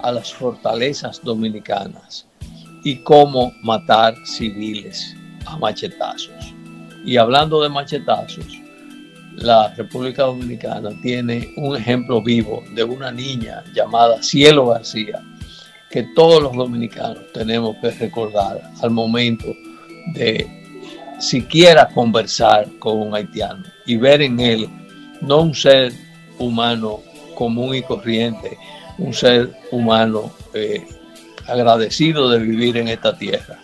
a las fortalezas dominicanas y cómo matar civiles a machetazos. Y hablando de machetazos, la República Dominicana tiene un ejemplo vivo de una niña llamada Cielo García, que todos los dominicanos tenemos que recordar al momento de siquiera conversar con un haitiano y ver en él no un ser humano común y corriente, un ser humano eh, agradecido de vivir en esta tierra,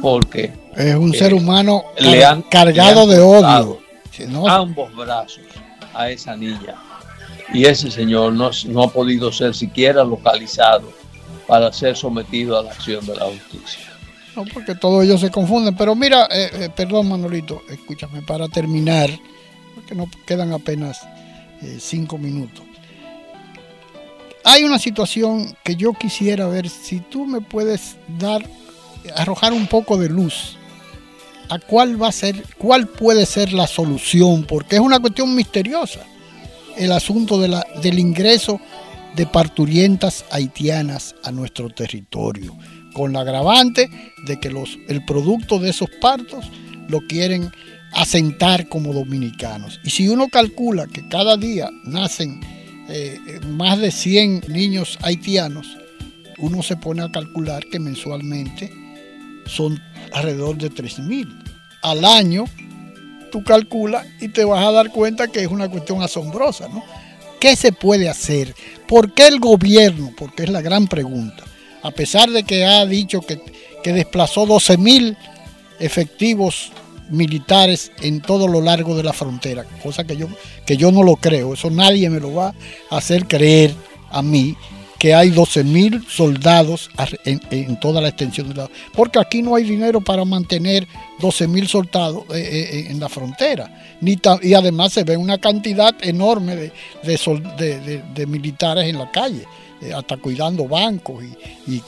porque Es un Eh, ser humano le han- cargado le han de odio. No, ambos brazos a esa niña y ese señor no, no ha podido ser siquiera localizado para ser sometido a la acción de la justicia. No, porque todos ellos se confunden. Pero mira, eh, eh, perdón Manolito, escúchame, para terminar, porque no quedan apenas eh, cinco minutos. Hay una situación que yo quisiera ver si tú me puedes dar, arrojar un poco de luz a cuál va a ser, cuál puede ser la solución, porque es una cuestión misteriosa el asunto del ingreso de parturientas haitianas a nuestro territorio, con la agravante de que los, el producto de esos partos lo quieren asentar como dominicanos. Y si uno calcula que cada día nacen eh, más de 100 niños haitianos, uno se pone a calcular que mensualmente son alrededor de 3.000. Al año, tú calculas y te vas a dar cuenta que es una cuestión asombrosa, ¿no? ¿Qué se puede hacer? ¿Por qué el gobierno? Porque es la gran pregunta. A pesar de que ha dicho que, que desplazó 12.000 efectivos militares en todo lo largo de la frontera, cosa que yo, que yo no lo creo, eso nadie me lo va a hacer creer a mí que hay 12 mil soldados en, toda la extensión de la... Porque aquí no hay dinero para mantener 12 mil soldados eh, eh, eh, en la frontera. Ni y además se ve una cantidad enorme de, de, militares en la calle, hasta cuidando bancos y,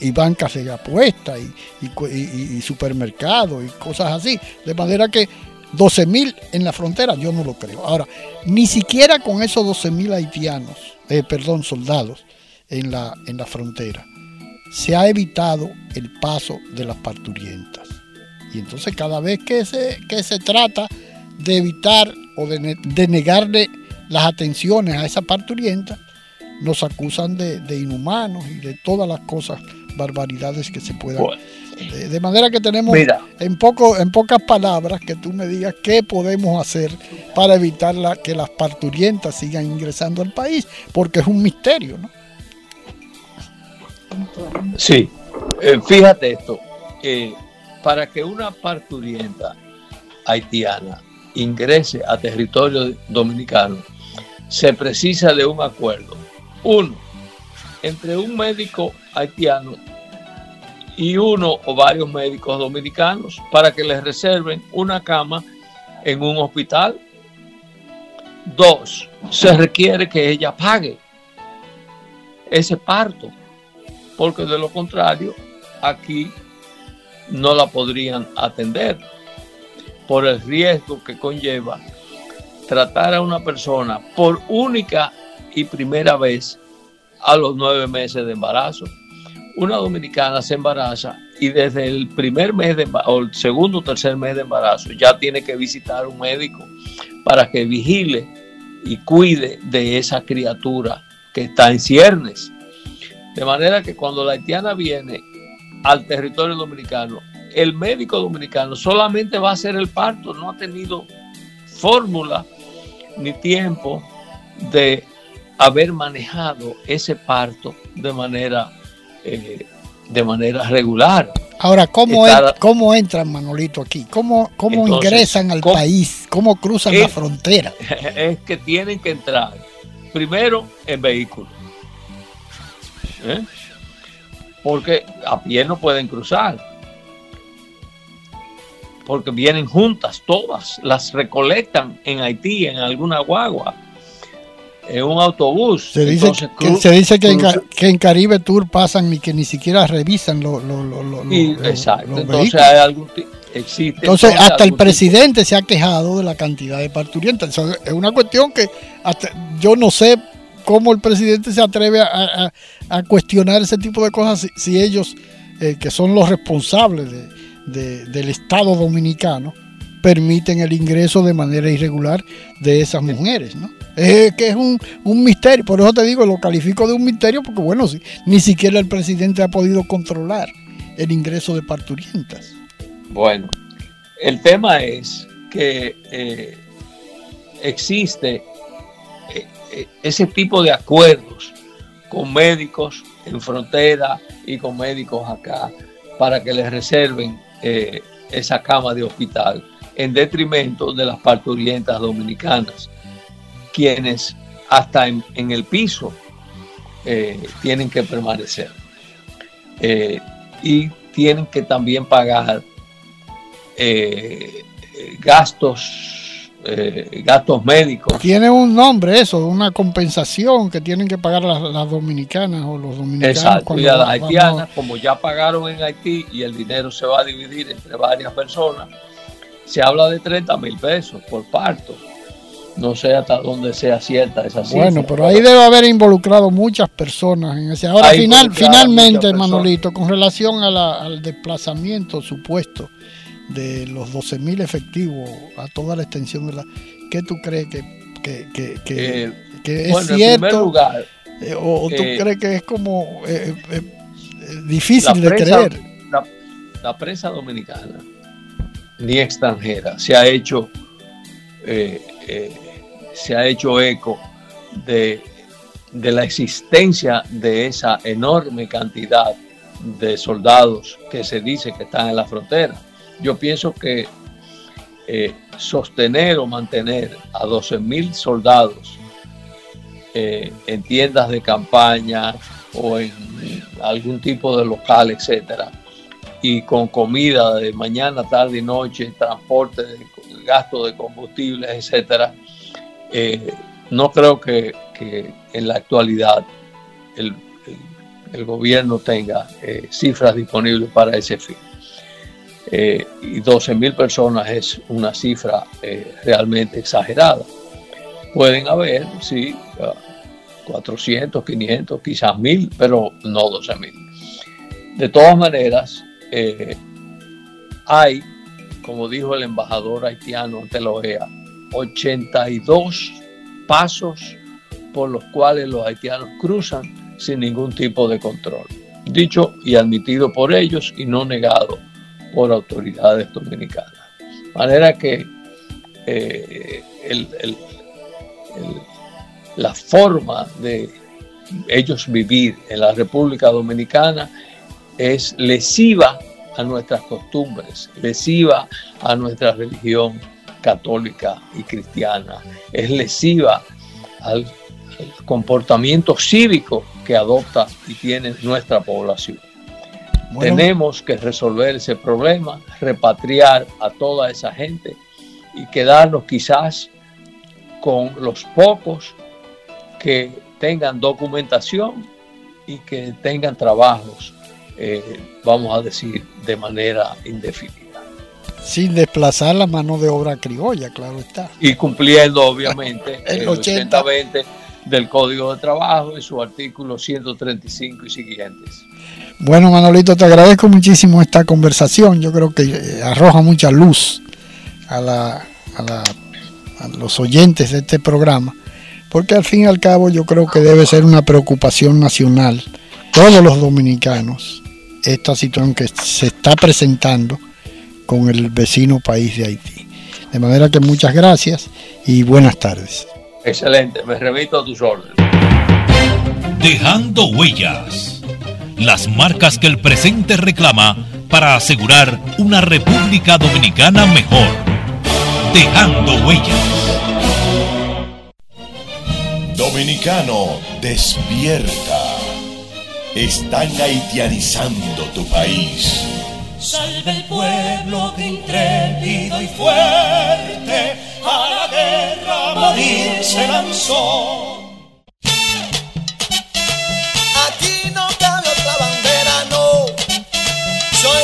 y, bancas de apuestas y, supermercados y cosas así. De manera que 12 mil en la frontera yo no lo creo. Ahora, ni siquiera con esos 12 mil haitianos, perdón, soldados, en la, en la frontera, se ha evitado el paso de las parturientas. Y entonces cada vez que se, que se trata de evitar o de, negarle las atenciones a esa parturienta, nos acusan de, inhumanos y de todas las cosas, barbaridades que se puedan. de, manera que tenemos en poco, en pocas palabras que tú me digas qué podemos hacer para evitar la, que las parturientas sigan ingresando al país, porque es un misterio, ¿no? Sí, eh, fíjate esto, para que una parturienta haitiana ingrese a territorio dominicano, se precisa de un acuerdo. Uno, entre un médico haitiano y uno o varios médicos dominicanos para que les reserven una cama en un hospital. Dos, se requiere que ella pague ese parto porque de lo contrario, aquí no la podrían atender por el riesgo que conlleva tratar a una persona por única y primera vez a los nueve meses de embarazo. Una dominicana se embaraza y desde el primer mes de, o el segundo o tercer mes de embarazo ya tiene que visitar un médico para que vigile y cuide de esa criatura que está en ciernes. De manera que cuando la haitiana viene al territorio dominicano, el médico dominicano solamente va a hacer el parto, no ha tenido fórmula ni tiempo de haber manejado ese parto de manera, eh, de manera regular. Ahora, ¿cómo, ¿cómo entran, Manolito, aquí? ¿Cómo, cómo ingresan al país? ¿Cómo cruzan la frontera? Es que tienen que entrar primero en vehículo ¿Eh? Porque a pie no pueden cruzar. Porque vienen juntas todas, las recolectan en Haití, en alguna guagua, en un autobús. Se dice, que, se dice que, en, Caribe Tour pasan y que ni siquiera revisan los Exacto, entonces hay algún existe. Entonces, hasta el presidente se ha quejado de la cantidad de parturientas. es una cuestión que hasta, yo no sé cómo el presidente se atreve a, cuestionar ese tipo de cosas si, ellos, eh, que son los responsables del Estado dominicano, permiten el ingreso de manera irregular de esas mujeres, ¿no? Es que es un, misterio, por eso te digo, lo califico de un misterio porque, bueno, ni siquiera el presidente ha podido controlar el ingreso de parturientas. Bueno, el tema es que eh, existe ese tipo de acuerdos con médicos en frontera y con médicos acá para que les reserven eh, esa cama de hospital en detrimento de las parturientas dominicanas, quienes hasta en, el piso eh, tienen que permanecer eh, y tienen que también pagar gastos eh, gastos médicos. Tiene un nombre eso, una compensación que tienen que pagar las, dominicanas o los dominicanos. Exacto, y las haitianas, como ya pagaron en Haití y el dinero se va a dividir entre varias personas, se habla de 30 mil pesos por parto. No sé hasta dónde sea cierta esa cifra. Bueno, pero ahí debe haber involucrado muchas personas en ese. Ahora, final, finalmente, Manolito, con relación al desplazamiento supuesto de los 12.000 efectivos a toda la extensión de la... ¿Qué tú crees que, que, eh, que es cierto. Eh, o, tú crees que es como difícil de creer. La, prensa dominicana ni extranjera se ha hecho se ha hecho eco de, de la existencia de esa enorme cantidad de soldados que se dice que están en la frontera. Yo pienso que eh, sostener o mantener a 12 mil soldados eh, en tiendas de campaña o en algún tipo de local, etcétera, y con comida de mañana, tarde y noche, transporte, gasto de combustibles, etcétera, eh, no creo que, en la actualidad el, gobierno tenga cifras disponibles para ese fin. Eh, y 12 mil personas es una cifra eh, realmente exagerada. Pueden haber, sí, 400, 500, quizás mil, pero no 12 mil. De todas maneras, eh, hay, como dijo el embajador haitiano ante la OEA, 82 pasos por los cuales los haitianos cruzan sin ningún tipo de control. Dicho y admitido por ellos y no negado por autoridades dominicanas. De manera que eh, la forma de ellos vivir en la República Dominicana es lesiva a nuestras costumbres, lesiva a nuestra religión católica y cristiana, es lesiva al comportamiento cívico que adopta y tiene nuestra población. Tenemos que resolver ese problema, repatriar a toda esa gente y quedarnos quizás con los pocos que tengan documentación y que tengan trabajos, eh, vamos a decir, de manera indefinida. Sin desplazar la mano de obra criolla, claro está. Y cumpliendo, obviamente, el 80-20 del Código de Trabajo en su artículo 135 y siguientes. Bueno, Manolito, te agradezco muchísimo esta conversación. Yo creo que eh, arroja mucha luz a, la, a, los oyentes de este programa, porque al fin y al cabo yo creo que debe ser una preocupación nacional, todos los dominicanos, esta situación que se está presentando con el vecino país de Haití. De manera que muchas gracias y buenas tardes. Excelente, me remito a tus órdenes. Dejando huellas las marcas que el presente reclama para asegurar una República Dominicana mejor. Dejando huellas. Dominicano, despierta. Están haitianizando tu país. Salve el pueblo que intrépido y fuerte a la guerra a se lanzó. Aquí no cabe otra bandera, no. Soy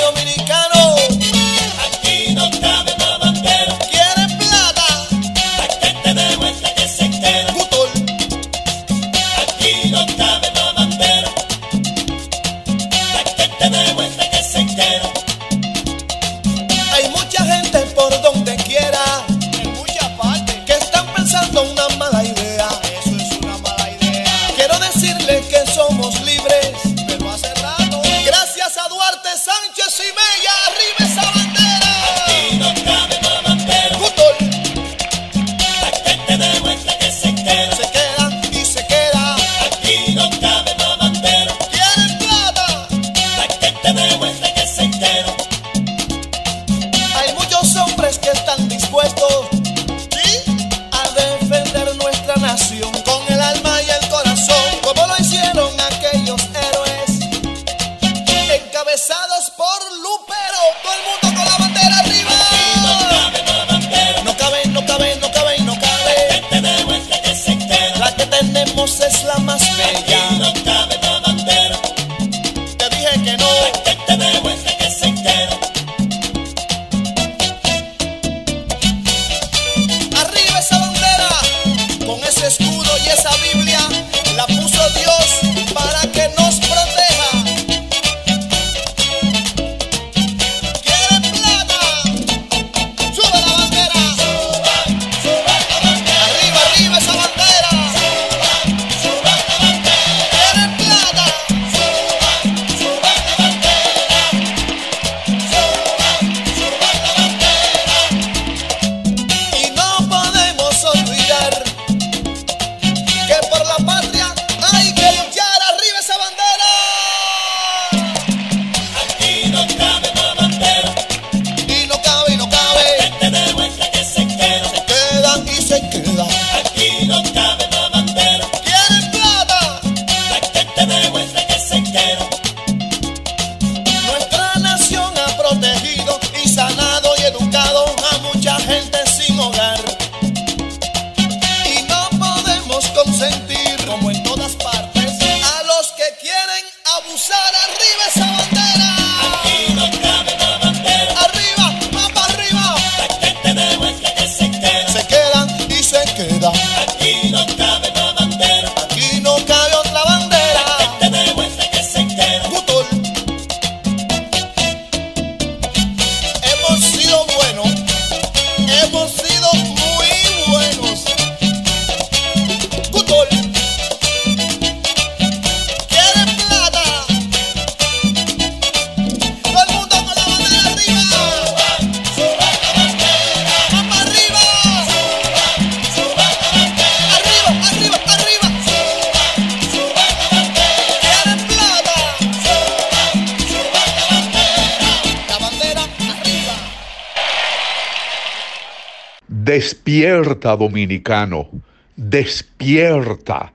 Dominicano, despierta.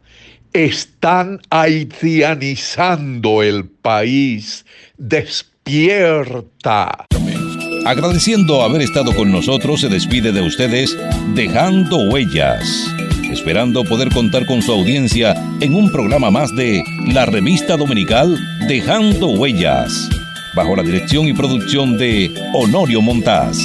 Están haitianizando el país. Despierta. Agradeciendo haber estado con nosotros, se despide de ustedes dejando huellas. Esperando poder contar con su audiencia en un programa más de la revista dominical Dejando Huellas, bajo la dirección y producción de Honorio Montaz.